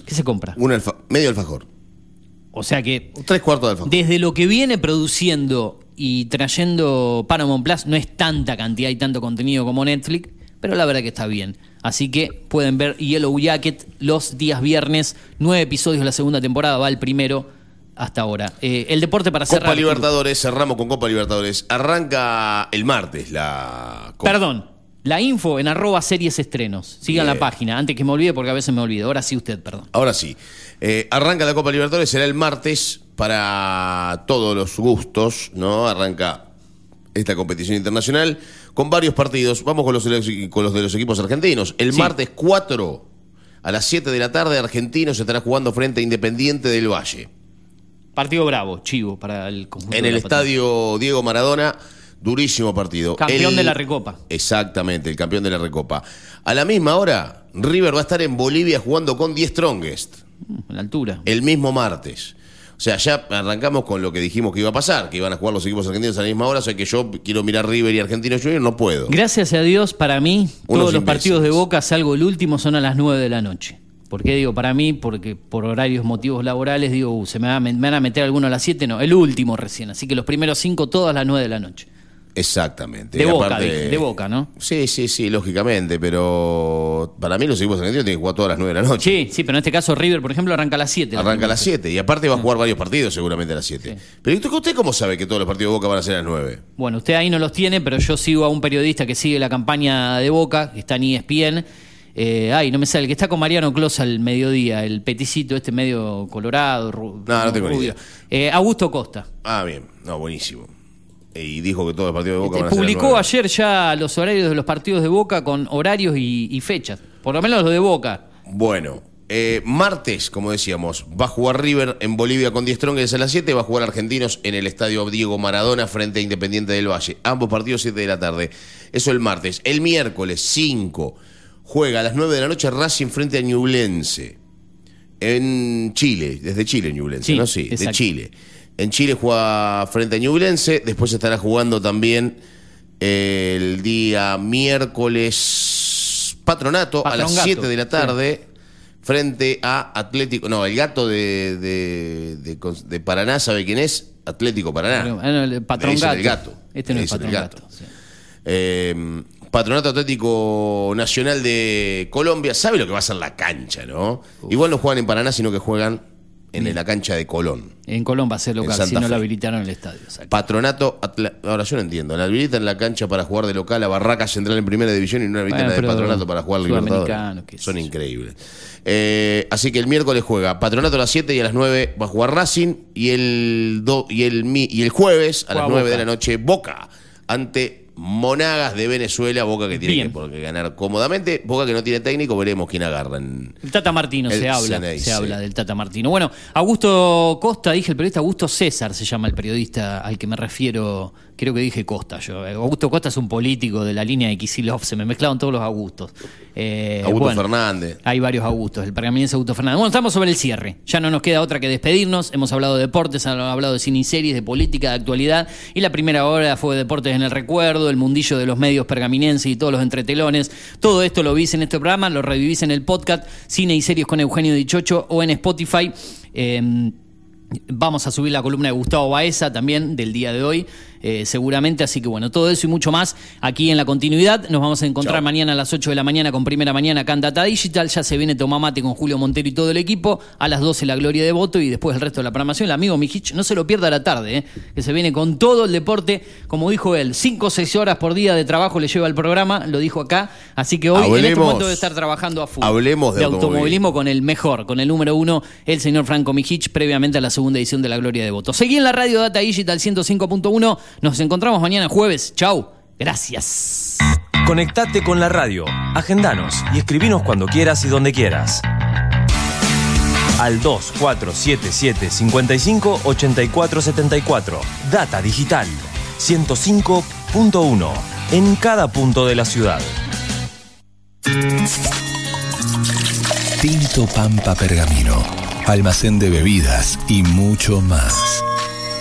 ¿Qué se compra? Un alfa- medio alfajor. O sea que Tres cuartos de alfajor. desde lo que viene produciendo y trayendo Paramount Plus, no es tanta cantidad y tanto contenido como Netflix, pero la verdad que está bien. Así que pueden ver Yellow Jacket los días viernes, nueve episodios la segunda temporada, va el primero hasta ahora. Eh, el deporte para cerrar. Copa Libertadores, cerramos con Copa Libertadores. Arranca el martes la Copa. Perdón. La info en arroba series estrenos. Sigan la página, antes que me olvide porque a veces me olvido. Ahora sí usted, perdón. Ahora sí. Eh, arranca la Copa Libertadores, será el martes para todos los gustos, ¿no? Arranca esta competición internacional con varios partidos. Vamos con los, de- con los de los equipos argentinos. El Sí. martes 4 a las 7 de la tarde, Argentinos estará jugando frente a Independiente del Valle. Partido bravo, chivo para el conjunto. En el estadio Diego Maradona, durísimo partido. Campeón El- de la Recopa. Exactamente, el campeón de la Recopa. A la misma hora, River va a estar en Bolivia jugando con 10 Strongest. A la altura. El mismo martes. O sea, ya arrancamos con lo que dijimos que iba a pasar, que iban a jugar los equipos argentinos a la misma hora, o sea que yo quiero mirar River y Argentinos Juniors, no puedo. Gracias a Dios, para mí, Unos todos los imbéciles. partidos de Boca, salvo el último, son a las 9 de la noche. ¿Por qué digo para mí? Porque por horarios, motivos laborales, digo, uh, ¿se me, va me van a meter alguno a las 7? No, el último recién. Así que los primeros cinco, todas a las 9 de la noche. Exactamente. De Y Boca, aparte- de Boca, ¿no? Sí, sí, sí, lógicamente, pero para mí los equipos argentinos tienen que jugar todas las 9 de la noche. Sí, sí, pero en este caso River, por ejemplo, arranca a las 7. Arranca a las 7 y aparte va a jugar varios partidos seguramente a las 7. Pero ¿usted, cómo sabe que todos los partidos de Boca van a ser a las 9? Bueno, usted ahí no los tiene, pero yo sigo a un periodista que sigue la campaña de Boca, que está en ESPN. Eh, ay, no me sale, el que está con Mariano Clos al mediodía, el peticito este medio colorado, ru- No, no tengo ni rubio. idea. Eh, Augusto Costa. Ah, bien, no, buenísimo. Y dijo que todos los partidos de Boca Este, van a publicó 9. ayer ya los horarios de los partidos de Boca con horarios y, y fechas. Por lo menos los de Boca. Bueno, eh, martes, como decíamos, va a jugar River en Bolivia con 10 Strongers a las 7, va a jugar Argentinos en el estadio Diego Maradona frente a Independiente del Valle. Ambos partidos 7 de la tarde. Eso el martes. El miércoles 5 juega a las 9 de la noche Racing frente a Ñublense. En Chile, desde Chile Ñublense, Sí, ¿no? Sí, de. Chile. En Chile juega frente a Ñublense, después estará jugando también el día miércoles Patronato a las Patrongato, 7 de la tarde frente a Atlético, no, el gato de, de, de- de Paraná, ¿sabe quién es? Atlético Paraná. Ah, no, el Patrón Gato. el gato. Este no es el Patrón gato. Gato, sí. Eh, Patronato Atlético Nacional de Colombia, ¿sabe lo que va a ser la cancha, no? Igual no juegan en Paraná, sino que juegan en la cancha de Colón. En Colón va a ser En local, si no lo habilitaron el estadio. exacto. Patronato, Atla- ahora yo no entiendo, la habilitan la cancha para jugar de local a Barraca Central en Primera División y no habilitan Bueno, la de Patronato para jugar Libertadores. Son increíbles. Eh, así que el miércoles juega Patronato a las 7 y a las 9 va a jugar Racing y el, do- y el, mi- y el jueves a las Juega 9 de la noche Boca ante Monagas de Venezuela, Boca que tiene que, ganar cómodamente, Boca que no tiene técnico, veremos quién agarra. en- El Tata Martino El se habla, se habla del Tata Martino. Bueno, Augusto Costa, dije el periodista Augusto César se llama el periodista al que me refiero, creo que dije Costa yo. Augusto Costa es un político de la línea de Kisilov, se me mezclaron todos los Augustos. Eh, Augusto bueno, Fernández. Hay varios Augustos, el pergaminense Augusto Fernández. Bueno, estamos sobre el cierre. Ya no nos queda otra que despedirnos. Hemos hablado de deportes, hemos hablado de cine y series, de política, de actualidad. Y la primera hora fue deportes en el recuerdo, el mundillo de los medios pergaminenses y todos los entretelones. Todo esto lo vís en este programa, lo revivís en el podcast Cine y Series con Eugenio Dichocho o en Spotify. Eh, Vamos a subir la columna de Gustavo Baeza también del día de hoy, eh, seguramente. Así que bueno, todo eso y mucho más aquí en la continuidad. Nos vamos a encontrar mañana a las 8 de la mañana con primera mañana acá en Data Digital. Ya se viene Tomamate con Julio Montero y todo el equipo. A las 12 la gloria de voto y después el resto de la programación. El amigo Mijich, no se lo pierda a la tarde, eh, que se viene con todo el deporte. Como dijo él, 5 o 6 horas por día de trabajo le lleva el programa, lo dijo acá. Así que hoy en este Hablemos- momento debe estar trabajando a full. hablemos de automovilismo. automovilismo con el mejor, con el número uno, el señor Franco Mijich, previamente a la segunda edición de La Gloria de Voto. Seguí en la radio Data Digital 105.1. Nos encontramos mañana jueves. Chau. Gracias. Conectate con la radio, agendanos y escribinos cuando quieras y donde quieras. Al 2477 55 84 74. Data Digital 105.1. En cada punto de la ciudad. Tinto Pampa Pergamino, almacén de bebidas y mucho más.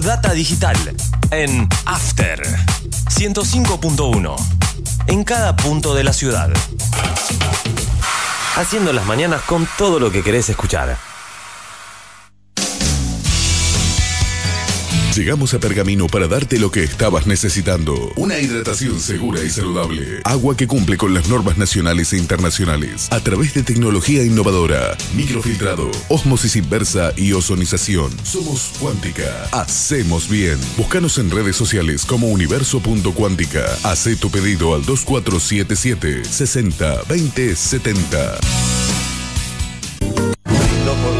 Data digital en After 105.1 en cada punto de la ciudad. Haciendo las mañanas con todo lo que querés escuchar. Llegamos a Pergamino para darte lo que estabas necesitando. Una hidratación segura y saludable. Agua que cumple con las normas nacionales e internacionales. A través de tecnología innovadora. Microfiltrado, osmosis inversa y ozonización. Somos Cuántica. Hacemos bien. Búscanos en redes sociales como universo.cuántica. Hacé tu pedido al 2477 60 20 70.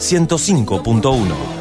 105.1.